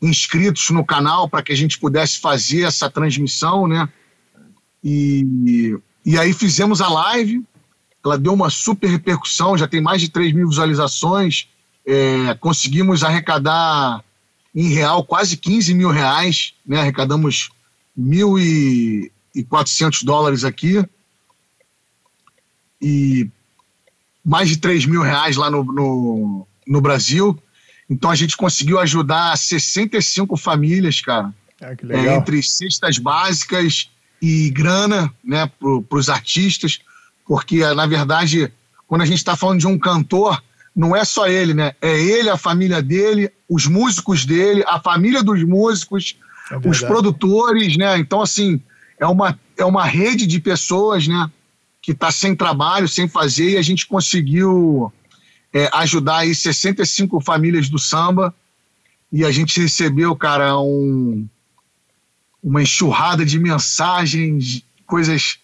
inscritos no canal para que a gente pudesse fazer essa transmissão, né? E, e aí fizemos a live, ela deu uma super repercussão, já tem mais de 3 mil visualizações, é, conseguimos arrecadar em real quase 15 mil reais, né? Arrecadamos 1.400 dólares aqui e mais de 3 mil reais lá no, no, no Brasil. Então a gente conseguiu ajudar 65 famílias, cara. Ah, que legal. É, entre cestas básicas e grana, né, para os artistas, porque na verdade, quando a gente está falando de um cantor, não é só ele, né? É ele, a família dele, os músicos dele, a família dos músicos, é os produtores, né? Então, assim, é uma, é uma rede de pessoas, né? Que está sem trabalho, sem fazer, e a gente conseguiu é, ajudar aí 65 famílias do samba e a gente recebeu, cara, um, uma enxurrada de mensagens, coisas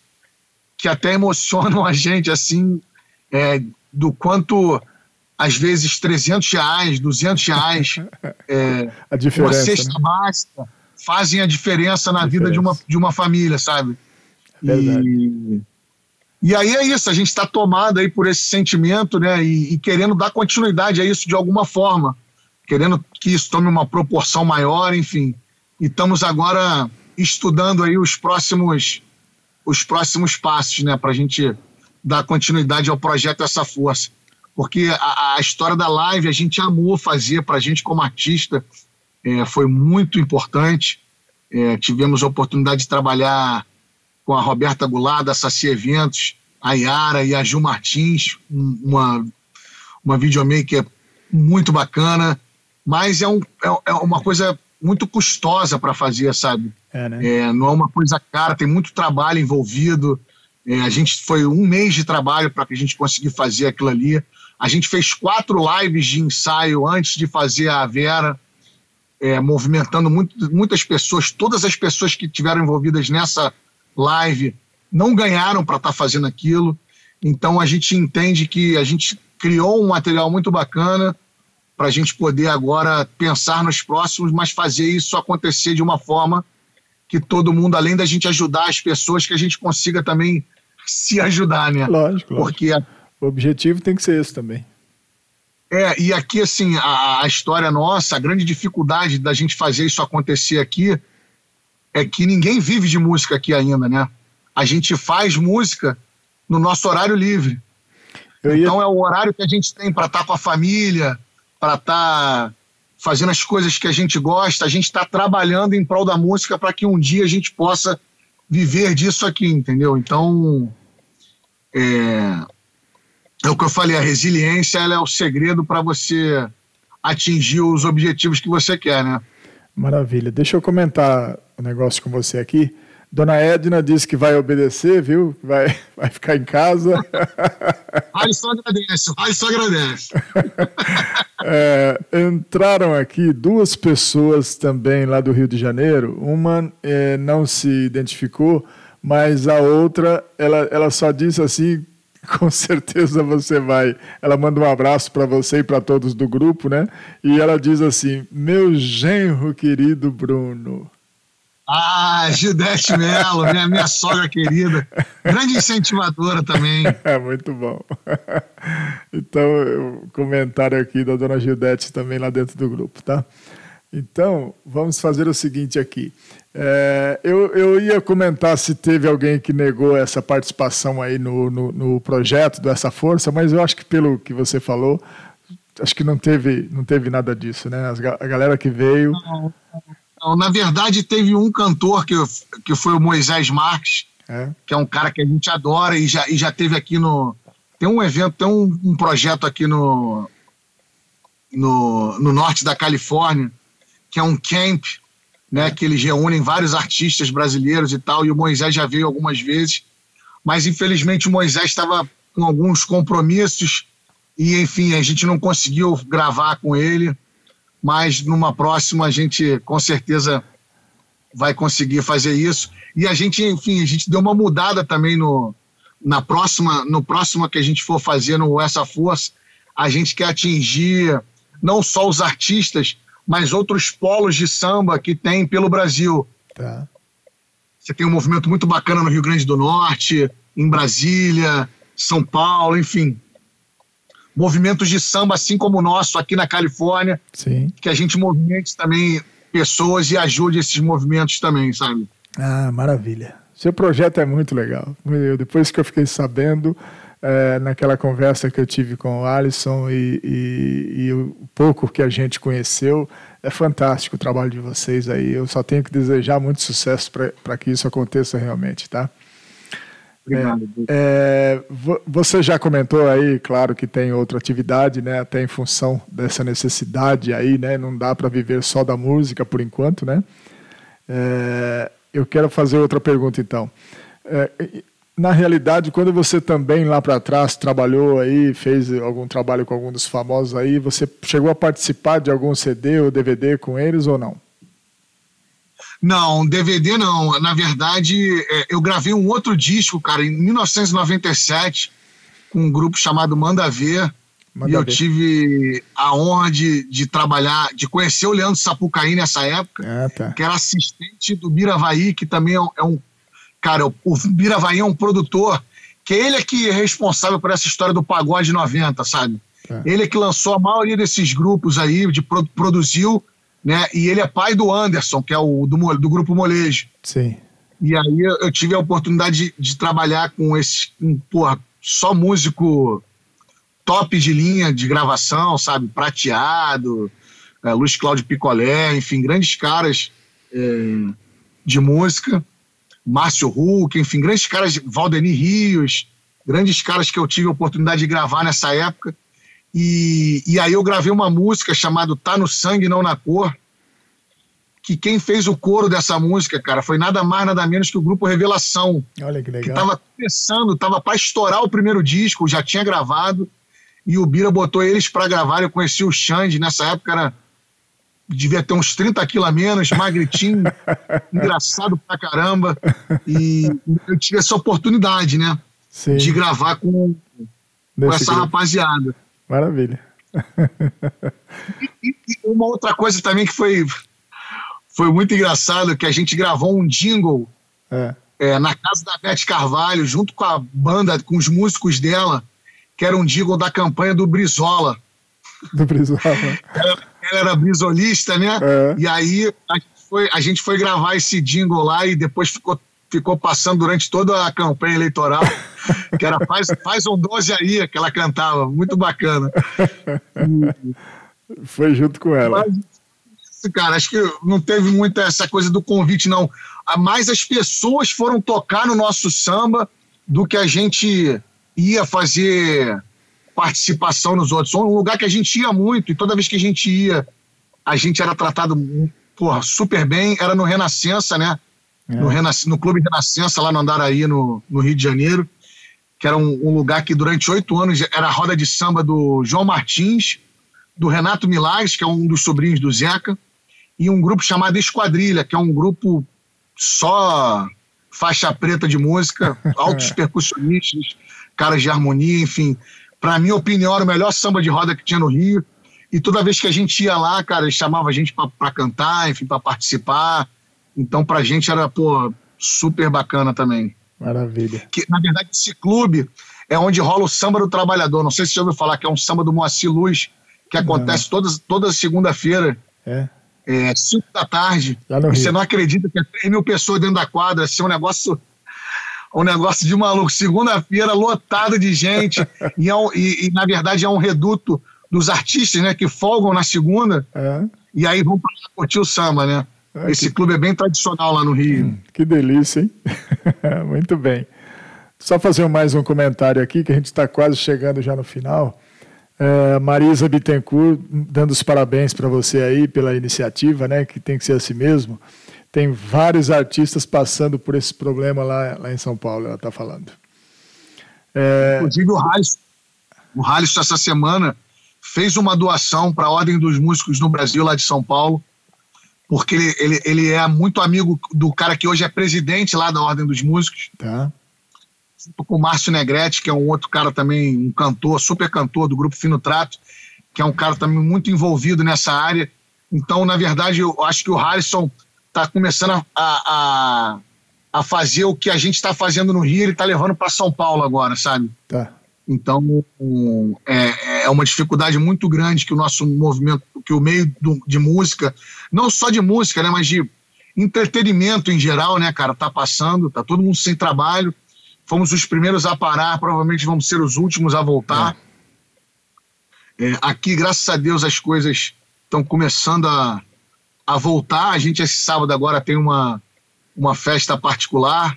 que até emocionam a gente, assim, é, do quanto, às vezes, 300 reais, 200 reais, é, a diferença, uma cesta né? básica, fazem a diferença na a vida diferença. de uma, de uma família, sabe? E, e aí é isso, a gente está tomado aí por esse sentimento, né? E, e, querendo dar continuidade a isso de alguma forma, querendo que isso tome uma proporção maior, enfim. E estamos agora estudando aí os próximos, os próximos passos, né? Para a gente dar continuidade ao projeto Essa Força. Porque a, a história da live a gente amou fazer para a gente como artista, é, foi muito importante. É, tivemos a oportunidade de trabalhar com a Roberta Goulart, da Saci Eventos, a Yara e a Gil Martins, uma, uma videomaker muito bacana, mas é, um, é, é uma coisa muito custosa para fazer, sabe? É, né? É, não é uma coisa cara, tem muito trabalho envolvido. É, a gente foi um mês de trabalho para que a gente conseguir fazer aquilo ali. A gente fez quatro lives de ensaio antes de fazer a Vera, é, movimentando muito, muitas pessoas. Todas as pessoas que tiveram envolvidas nessa live não ganharam para estar tá fazendo aquilo. Então a gente entende que a gente criou um material muito bacana para a gente poder agora pensar nos próximos, mas fazer isso acontecer de uma forma que todo mundo, além da gente ajudar as pessoas, que a gente consiga também se ajudar, né? Lógico. Porque lógico. O objetivo tem que ser esse também. É, e aqui, assim, a, a, história nossa, a grande dificuldade da gente fazer isso acontecer aqui é que ninguém vive de música aqui ainda, né? A gente faz música no nosso horário livre. Ia... Então é o horário que a gente tem para estar tá com a família, para estar tá fazendo as coisas que a gente gosta, a gente está trabalhando em prol da música para que um dia a gente possa viver disso aqui, entendeu? Então, é, é o que eu falei, a resiliência é o segredo para você atingir os objetivos que você quer, né? Maravilha. Deixa eu comentar um negócio com você aqui. Dona Edna disse que vai obedecer, viu? Vai, vai ficar em casa. Alisson agradece, Alisson agradece. É, entraram aqui duas pessoas também lá do Rio de Janeiro. Uma é, não se identificou, mas a outra, ela, ela só disse assim: com certeza você vai. Ela manda um abraço para você e para todos do grupo, né? E ela diz assim: meu genro querido Bruno. Ah, Gildete Mello, minha, minha sogra querida, grande incentivadora também. É, muito bom. Então, o comentário aqui da dona Gildete também lá dentro do grupo, tá? Então, vamos fazer o seguinte aqui. É, eu, eu ia comentar se teve alguém que negou essa participação aí no, no, no projeto dessa força, mas eu acho que pelo que você falou, acho que não teve, não teve nada disso, né? a galera que veio. Não, não, na verdade, teve um cantor que, que foi o Moisés Marques, é. que é um cara que a gente adora e já, e já teve aqui no. Tem um evento, tem um, um projeto aqui no, no, no norte da Califórnia, que é um camp, né, que eles reúnem vários artistas brasileiros e tal, e o Moisés já veio algumas vezes, mas infelizmente o Moisés estava com alguns compromissos e, enfim, a gente não conseguiu gravar com ele, mas numa próxima a gente com certeza vai conseguir fazer isso. E a gente, enfim, a gente deu uma mudada também no, na próxima, no próximo que a gente for fazer no Essa Força, a gente quer atingir não só os artistas, mas outros polos de samba que tem pelo Brasil. Tá. Você tem um movimento muito bacana no Rio Grande do Norte, em Brasília, São Paulo, enfim. Movimentos de samba, assim como o nosso aqui na Califórnia, Sim. que a gente movimente também pessoas e ajude esses movimentos também, sabe? Ah, maravilha. Seu projeto é muito legal. Eu, depois que eu fiquei sabendo, é, naquela conversa que eu tive com o Alisson e, e, e, o pouco que a gente conheceu. É fantástico o trabalho de vocês aí. Eu só tenho que desejar muito sucesso para que isso aconteça realmente, tá? Obrigado. É, é, você já comentou aí, claro que tem outra atividade, né? Até em função dessa necessidade aí, né? Não dá para viver só da música por enquanto, né? É, eu quero fazer outra pergunta então. Na realidade, quando você também lá para trás trabalhou aí, fez algum trabalho com algum dos famosos aí, você chegou a participar de algum CD ou DVD com eles ou não? Não, DVD não. Na verdade, é, eu gravei um outro disco, cara, em 1997, com um grupo chamado Manda Ver. Manda e eu ver. tive a honra de, de trabalhar, de conhecer o Leandro Sapucaí nessa época, ah, tá. que era assistente do Biravaí, que também é um, é um Cara, o, o Biravaí é um produtor que ele é que é responsável por essa história do pagode 90, sabe? É. Ele é que lançou a maioria desses grupos aí, de produziu, né? E ele é pai do Anderson, que é o do, do grupo Molejo. Sim. E aí eu tive a oportunidade de, de trabalhar com esse, um, porra, só músico top de linha de gravação, sabe? Prateado, é, Luiz Cláudio Picolé, enfim, grandes caras é, de música. Márcio Huck, enfim, grandes caras, Valdemir Rios, grandes caras que eu tive a oportunidade de gravar nessa época. E, e aí eu gravei uma música chamada Tá no Sangue, Não na Cor, que quem fez o coro dessa música, cara, foi nada mais, nada menos que o grupo Revelação. Olha que legal. Que tava começando, tava para estourar o primeiro disco, já tinha gravado, e o Bira botou eles para gravar. Eu conheci o Xande, nessa época era. Devia ter uns 30 quilos a menos, magritinho, engraçado pra caramba. E eu tive essa oportunidade, né? Sim. De gravar com, com essa grupo. rapaziada. Maravilha. E, e, uma outra coisa também que foi, foi muito engraçado, que a gente gravou um jingle É. é, na casa da Beth Carvalho, junto com a banda, com os músicos dela, que era um jingle da campanha do Brizola. Do Brizola. Ela era brisolista, né? É. E aí a gente, foi, a gente foi gravar esse jingle lá e depois ficou, ficou passando durante toda a campanha eleitoral, que era Faz, faz um 12 aí, que ela cantava, muito bacana. Foi junto com ela. Mas, cara, acho que não teve muita essa coisa do convite, não. Mais as pessoas foram tocar no nosso samba do que a gente ia fazer participação nos outros. Um lugar que a gente ia muito, e toda vez que a gente ia, a gente era tratado porra, super bem, era no Renascença, né? No, Renas- no Clube Renascença, lá no Andaraí, no, no Rio de Janeiro, que era um, um lugar que durante oito anos era a roda de samba do João Martins, do Renato Milagres, que é um dos sobrinhos do Zeca, e um grupo chamado Esquadrilha, que é um grupo só faixa preta de música, altos percussionistas, caras de harmonia, enfim. Para minha opinião, era o melhor samba de roda que tinha no Rio. E toda vez que a gente ia lá, cara, eles chamavam a gente para cantar, enfim, para participar. Então, pra gente era, pô, super bacana também. Maravilha. Que, na verdade, esse clube é onde rola o samba do trabalhador. Não sei se você já ouviu falar que é um samba do Moacir Luz, que acontece todas, toda segunda-feira, É. é, 5 da tarde. Você não acredita que é 3 mil pessoas dentro da quadra, assim, um negócio. Um negócio de maluco. Segunda-feira, lotado de gente. e, é um- e- e, na verdade, é um reduto dos artistas, né? Que folgam na segunda É. e aí vão lá curtir o samba, né? Ah, Esse que- clube é bem tradicional lá no Rio. Que delícia, hein? Muito bem. Só fazer mais um comentário aqui, que a gente está quase chegando já no final. É, Marisa Bittencourt, dando os parabéns para você aí pela iniciativa, né? Que tem que ser assim mesmo. Tem vários artistas passando por esse problema lá, lá em São Paulo, ela está falando. É, Inclusive o Halisson, o Halisson essa semana fez uma doação para a Ordem dos Músicos no Brasil, lá de São Paulo, porque ele, ele, ele é muito amigo do cara que hoje é presidente lá da Ordem dos Músicos, tá? com o Márcio Negrete, que é um outro cara também, um cantor, super cantor do grupo Fino Trato, que é um cara também muito envolvido nessa área. Então, na verdade, eu acho que o Harrison está começando a, a, a fazer o que a gente está fazendo no Rio, ele está levando para São Paulo agora, sabe? Tá. Então, um, é, é uma dificuldade muito grande que o nosso movimento, que o meio do- de música, não só de música, né, mas de entretenimento em geral, né, cara, tá passando, tá todo mundo sem trabalho. Fomos os primeiros a parar, provavelmente vamos ser os últimos a voltar. É, aqui, graças a Deus, as coisas estão começando a, a voltar. A gente, esse sábado, agora tem uma, uma festa particular,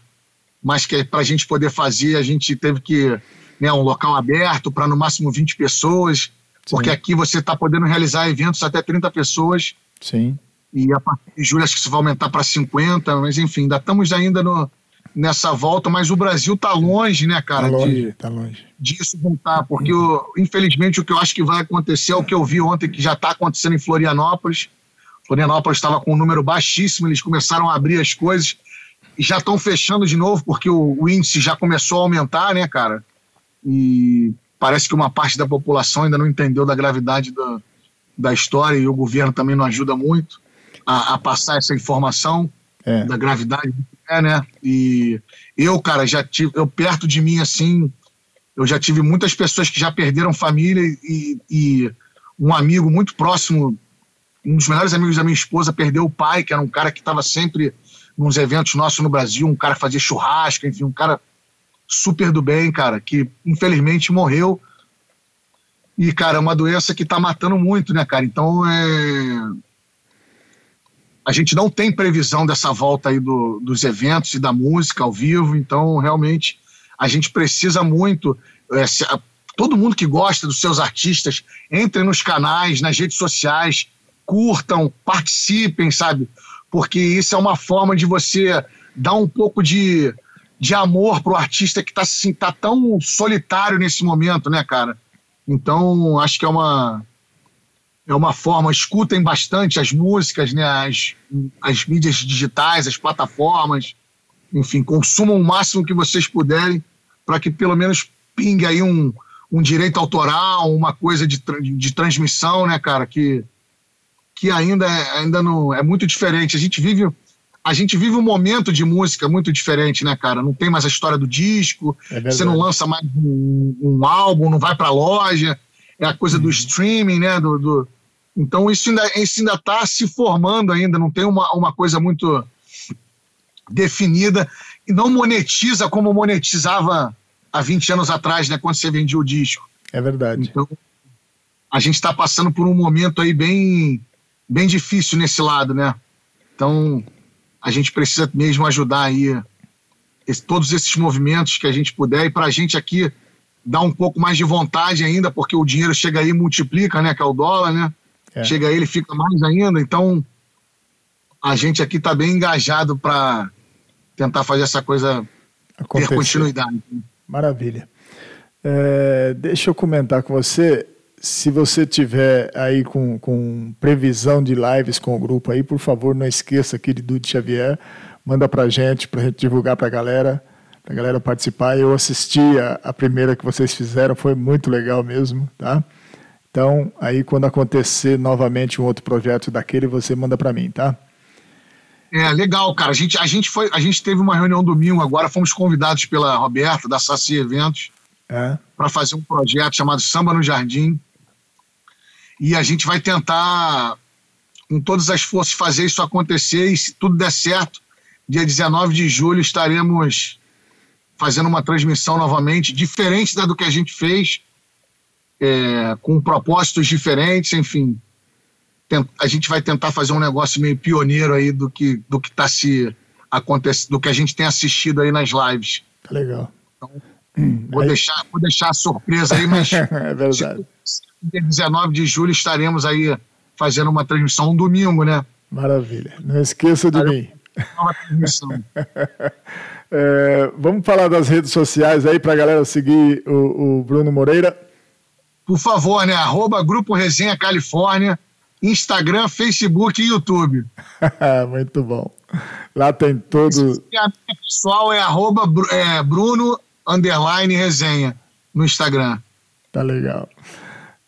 mas que para a gente poder fazer, a gente teve que né, um local aberto para no máximo 20 pessoas, porque aqui você está podendo realizar eventos até 30 pessoas Sim. e a partir de julho acho que isso vai aumentar para 50, mas enfim, ainda estamos ainda no, nessa volta, mas o Brasil está longe, né, cara, Tá de, longe, tá longe. disso voltar, porque o- infelizmente o que eu acho que vai acontecer é o que eu vi ontem que já está acontecendo em Florianópolis. Florianópolis estava com um número baixíssimo, eles começaram a abrir as coisas e já estão fechando de novo porque o, o índice já começou a aumentar, né, cara? E parece que uma parte da população ainda não entendeu da gravidade da, da história e o governo também não ajuda muito a, a passar essa informação É. da gravidade do que é, né? E eu, cara, já tive, eu perto de mim, assim, eu já tive muitas pessoas que já perderam família e, e um amigo muito próximo, um dos melhores amigos da minha esposa, perdeu o pai, que era um cara que estava sempre nos eventos nossos no Brasil, um cara que fazia churrasco, enfim, um cara super do bem, cara, que infelizmente morreu. E, cara, é uma doença que está matando muito, né, cara? Então, é... a gente não tem previsão dessa volta aí do, dos eventos e da música ao vivo, então, realmente, a gente precisa muito. É, se, todo mundo que gosta dos seus artistas, entre nos canais, nas redes sociais, curtam, participem, sabe? Porque isso é uma forma de você dar um pouco de, de amor pro artista que está assim, tá tão solitário nesse momento, né, cara? Então, acho que é uma é uma forma, escutem bastante as músicas, né, as, as mídias digitais, as plataformas, enfim, consumam o máximo que vocês puderem para que pelo menos pingue aí um, um direito autoral, uma coisa de, de transmissão, né, cara, que, que ainda, é, ainda não é muito diferente. A gente vive a gente vive um momento de música muito diferente, né, cara? Não tem mais a história do disco, é você não lança mais um, um álbum, não vai para loja, é a coisa uhum. do streaming, né? Do, do, Então isso ainda isso ainda está se formando ainda, não tem uma, uma coisa muito definida e não monetiza como monetizava há 20 anos atrás, né, quando você vendia o disco. É verdade. Então, a gente está passando por um momento aí bem, bem difícil nesse lado, né? Então, a gente precisa mesmo ajudar aí esse, todos esses movimentos que a gente puder e para a gente aqui dar um pouco mais de vontade ainda, porque o dinheiro chega aí e multiplica, né, que é o dólar, né? É. Chega aí ele fica mais ainda, então a gente aqui está bem engajado para tentar fazer essa coisa Acontecer. ter continuidade. Maravilha. É, deixa eu comentar com você se você tiver aí com, com previsão de lives com o grupo aí, por favor, não esqueça aqui de Dude Xavier, manda pra gente, pra gente divulgar pra galera, pra galera participar. Eu assisti a, a primeira que vocês fizeram, foi muito legal mesmo, tá? Então, aí quando acontecer novamente um outro projeto daquele, você manda para mim, tá? É, legal, cara. A gente, a gente, foi, a gente teve uma reunião domingo agora, fomos convidados pela Roberta, da Saci Eventos, é. para fazer um projeto chamado Samba no Jardim. E a gente vai tentar, com todas as forças, fazer isso acontecer. E se tudo der certo, dia 19 de julho estaremos fazendo uma transmissão novamente, diferente da do que a gente fez, é, com propósitos diferentes, enfim. A gente vai tentar fazer um negócio meio pioneiro aí do que do que está se acontecendo, do que a gente tem assistido aí nas lives. Tá legal. Então, vou, aí... deixar, vou deixar a surpresa aí, mas. é verdade dia 19 de julho estaremos aí fazendo uma transmissão um domingo, né? Maravilha. Não esqueça de mim. Uma transmissão. é, vamos falar das redes sociais aí para a galera seguir o, o, Bruno Moreira. Por favor, né? Arroba Grupo Resenha Califórnia, Instagram, Facebook e YouTube. Muito bom. Lá tem todo. E a minha pessoal é arroba é, Bruno underline resenha no Instagram. Tá legal.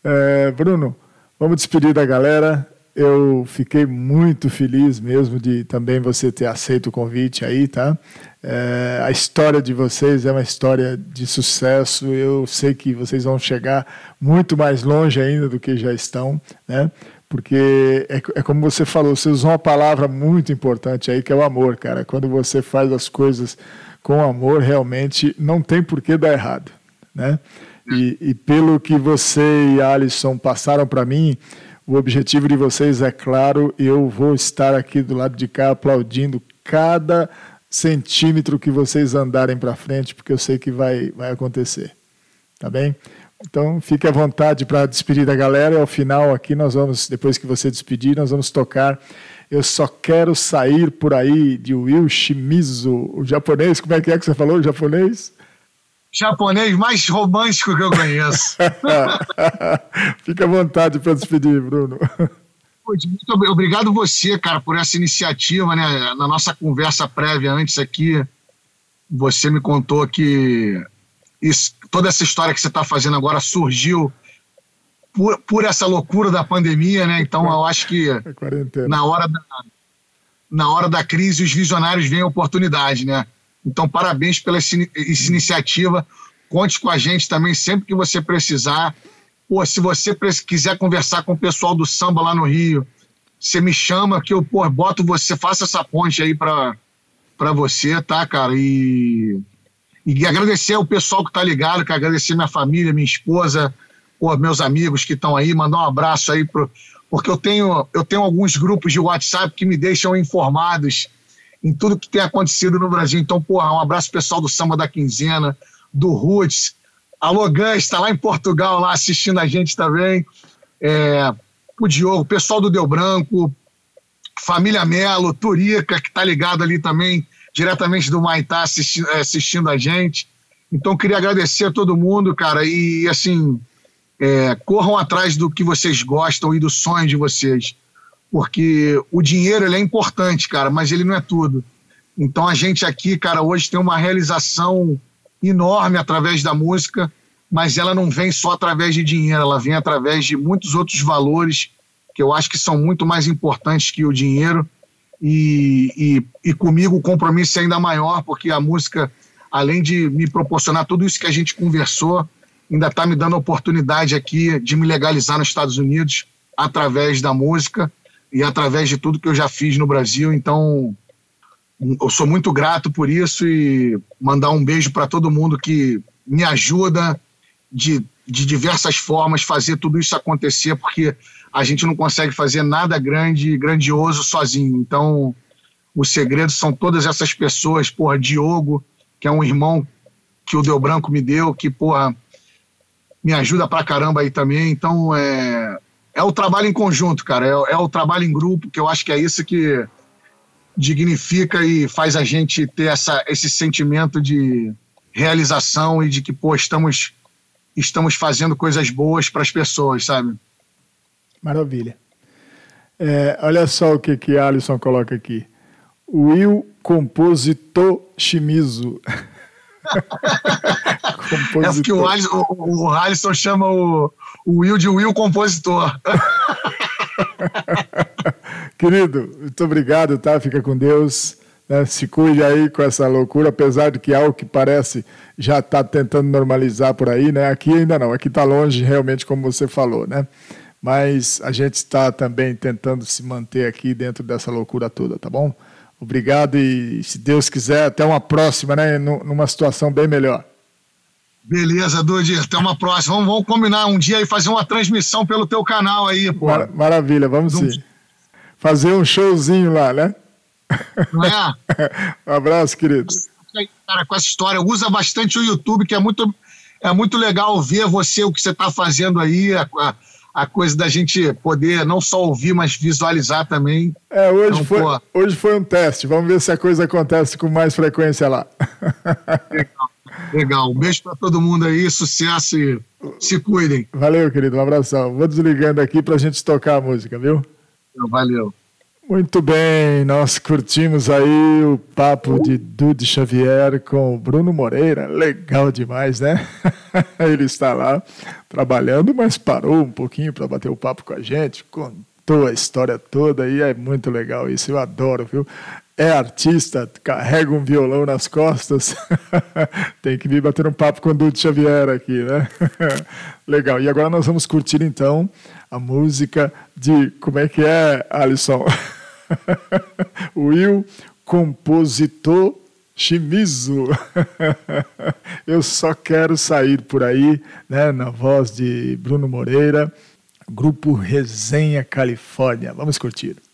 É, Bruno, vamos despedir da galera. Eu fiquei muito feliz mesmo de também você ter aceito o convite aí, tá? É, a história de vocês é uma história de sucesso. Eu sei que vocês vão chegar muito mais longe ainda do que já estão, né? Porque é, é como você falou, você usou uma palavra muito importante aí, que é o amor, cara. Quando você faz as coisas com amor, realmente não tem por que dar errado, né? E, e pelo que você e Alisson passaram para mim, o objetivo de vocês é claro. Eu vou estar aqui do lado de cá aplaudindo cada centímetro que vocês andarem para frente, porque eu sei que vai, vai acontecer. Tá bem? Então, fique à vontade para despedir da galera. Ao final, aqui, nós vamos, depois que você despedir, nós vamos tocar. Eu só quero sair por aí de Will Shimizu, o japonês. Como é que é que você falou, o japonês? Japonês mais romântico que eu conheço. Fica à vontade para despedir, Bruno. Muito obrigado você, cara, por essa iniciativa, né? Na nossa conversa prévia antes aqui, você me contou que isso, toda essa história que você está fazendo agora surgiu por, por, essa loucura da pandemia, né? Então eu acho que é na hora da, na hora da crise os visionários veem oportunidade, né? Então, parabéns pela iniciativa. Conte com a gente também sempre que você precisar. Pô, se você quiser conversar com o pessoal do samba lá no Rio, você me chama que eu pô, boto você, faça essa ponte aí para você, tá, cara? E, e agradecer ao pessoal que tá ligado, que agradecer minha família, minha esposa, pô, meus amigos que estão aí, mandar um abraço aí pro, porque eu tenho, eu tenho alguns grupos de WhatsApp que me deixam informados em tudo que tem acontecido no Brasil. Então, porra, um abraço pessoal do Samba da Quinzena, do Roots. Alô, Gans, está lá em Portugal, lá assistindo a gente também. É, o Diogo, pessoal do Deu Branco, família Melo, Turica, que está ligado ali também, diretamente do Maitá, assisti assistindo a gente. Então, queria agradecer a todo mundo, cara, e assim, é, corram atrás do que vocês gostam e do sonho de vocês. Porque o dinheiro ele é importante, cara, mas ele não é tudo. Então a gente aqui, cara, hoje tem uma realização enorme através da música, mas ela não vem só através de dinheiro, ela vem através de muitos outros valores que eu acho que são muito mais importantes que o dinheiro. E, e, e comigo o compromisso é ainda maior, porque a música, além de me proporcionar tudo isso que a gente conversou, ainda está me dando a oportunidade aqui de me legalizar nos Estados Unidos através da música e através de tudo que eu já fiz no Brasil. Então, eu sou muito grato por isso e mandar um beijo para todo mundo que me ajuda de, de diversas formas fazer tudo isso acontecer, porque a gente não consegue fazer nada grande e grandioso sozinho. Então, os segredos são todas essas pessoas, porra, Diogo, que é um irmão que o Deu Branco me deu, que, porra, me ajuda pra caramba aí também. Então, é, é o trabalho em conjunto, cara. É, é o trabalho em grupo, que eu acho que é isso que dignifica e faz a gente ter essa, esse sentimento de realização e de que, pô, estamos, estamos fazendo coisas boas para as pessoas, sabe? Maravilha. É, olha só o que, que Alisson coloca aqui. Will Compositor Shimizu. É porque o Alisson, o, o Alisson chama o, o Will de Will Compositor. Querido, muito obrigado, tá? Fica com Deus. Né? Se cuide aí com essa loucura, apesar de que algo que parece já está tentando normalizar por aí, né? Aqui ainda não, aqui está longe, realmente, como você falou, né? Mas a gente está também tentando se manter aqui dentro dessa loucura toda, tá bom? Obrigado e, se Deus quiser, até uma próxima, né? Numa situação bem melhor. Beleza, Dudi. Até uma próxima. Vamos, vamos, combinar um dia e fazer uma transmissão pelo teu canal aí, pô. Mar maravilha, vamos sim. Fazer um showzinho lá, né? Não é? um abraço, querido. Cara, com essa história, usa bastante o YouTube, que é muito, é muito legal ver você, o que você está fazendo aí, a, a coisa da gente poder não só ouvir, mas visualizar também. É, hoje, então, foi, hoje foi um teste. Vamos ver se a coisa acontece com mais frequência lá. Legal. Legal. Um beijo para todo mundo aí, sucesso e se cuidem. Valeu, querido. Um abração. Vou desligando aqui para a gente tocar a música, viu? Valeu. Muito bem, nós curtimos aí o papo de Dude Xavier com o Bruno Moreira. Legal demais, né? Ele está lá trabalhando, mas parou um pouquinho para bater o papo com a gente, contou a história toda e é muito legal isso. Eu adoro, viu? É artista, carrega um violão nas costas. Tem que vir bater um papo com o Dude Xavier aqui, né? legal. E agora nós vamos curtir então a música de. Como é que é, Alisson? Will, compositor Shimizu. Eu só quero sair por aí, né, na voz de Bruno Moreira, grupo Resenha Califórnia. Vamos curtir.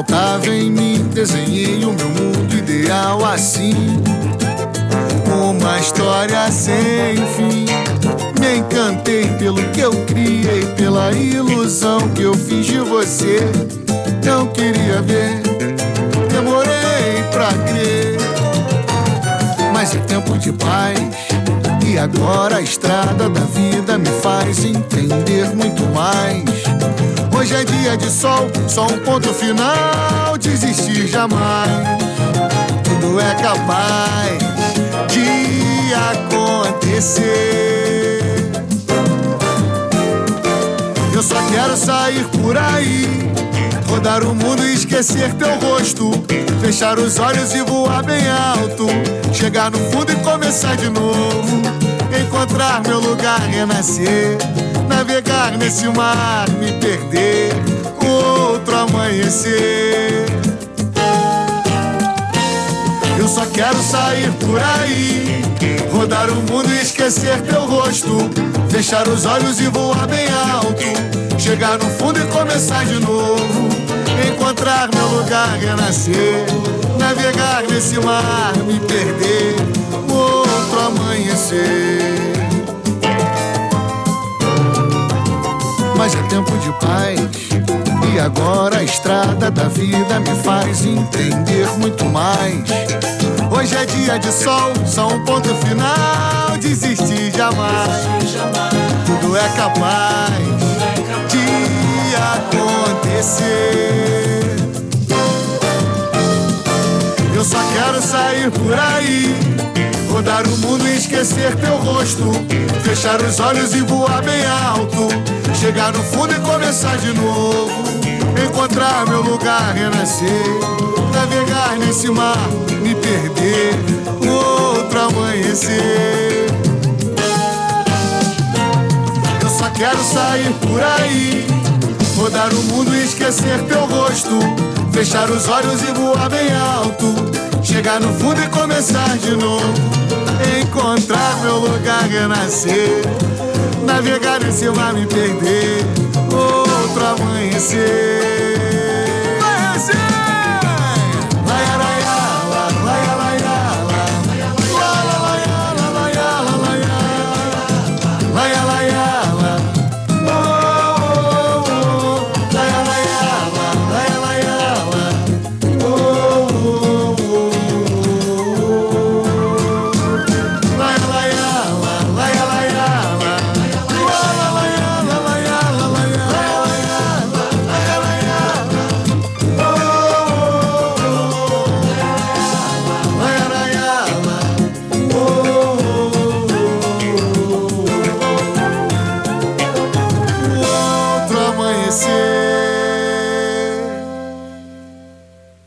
Faltava em mim. Desenhei o meu mundo ideal assim. Uma história sem fim. Me encantei pelo que eu criei, pela ilusão que eu fiz de você. Não queria ver, demorei pra crer. Mas é tempo de paz. Agora a estrada da vida me faz entender muito mais Hoje é dia de sol, só um ponto final. Desistir jamais. Tudo é capaz de acontecer. Eu só quero sair por aí Rodar o mundo e esquecer teu rosto. Fechar os olhos e voar bem alto. Chegar no fundo e começar de novo. Encontrar meu lugar, renascer. Navegar nesse mar, me perder. Outro amanhecer. Eu só quero sair por aí. Rodar o mundo e esquecer teu rosto. Fechar os olhos e voar bem alto. Chegar no fundo e começar de novo. Encontrar meu lugar, renascer. Navegar nesse mar, me perder. Outro amanhecer. Mas é tempo de paz. E agora a estrada da vida me faz entender muito mais. Hoje é dia de sol, só um ponto final. Desistir jamais. Tudo é capaz de acontecer. Eu só quero sair por aí. Rodar o mundo e esquecer teu rosto. Fechar os olhos e voar bem alto. Chegar no fundo e começar de novo. Encontrar meu lugar, renascer. Navegar nesse mar, me perder. Outro amanhecer. Eu só quero sair por aí. Rodar o mundo e esquecer teu rosto. Fechar os olhos e voar bem alto. Chegar no fundo e começar de novo. Encontrar meu lugar, renascer. Navegar nesse mar, me perder. Outro amanhecer.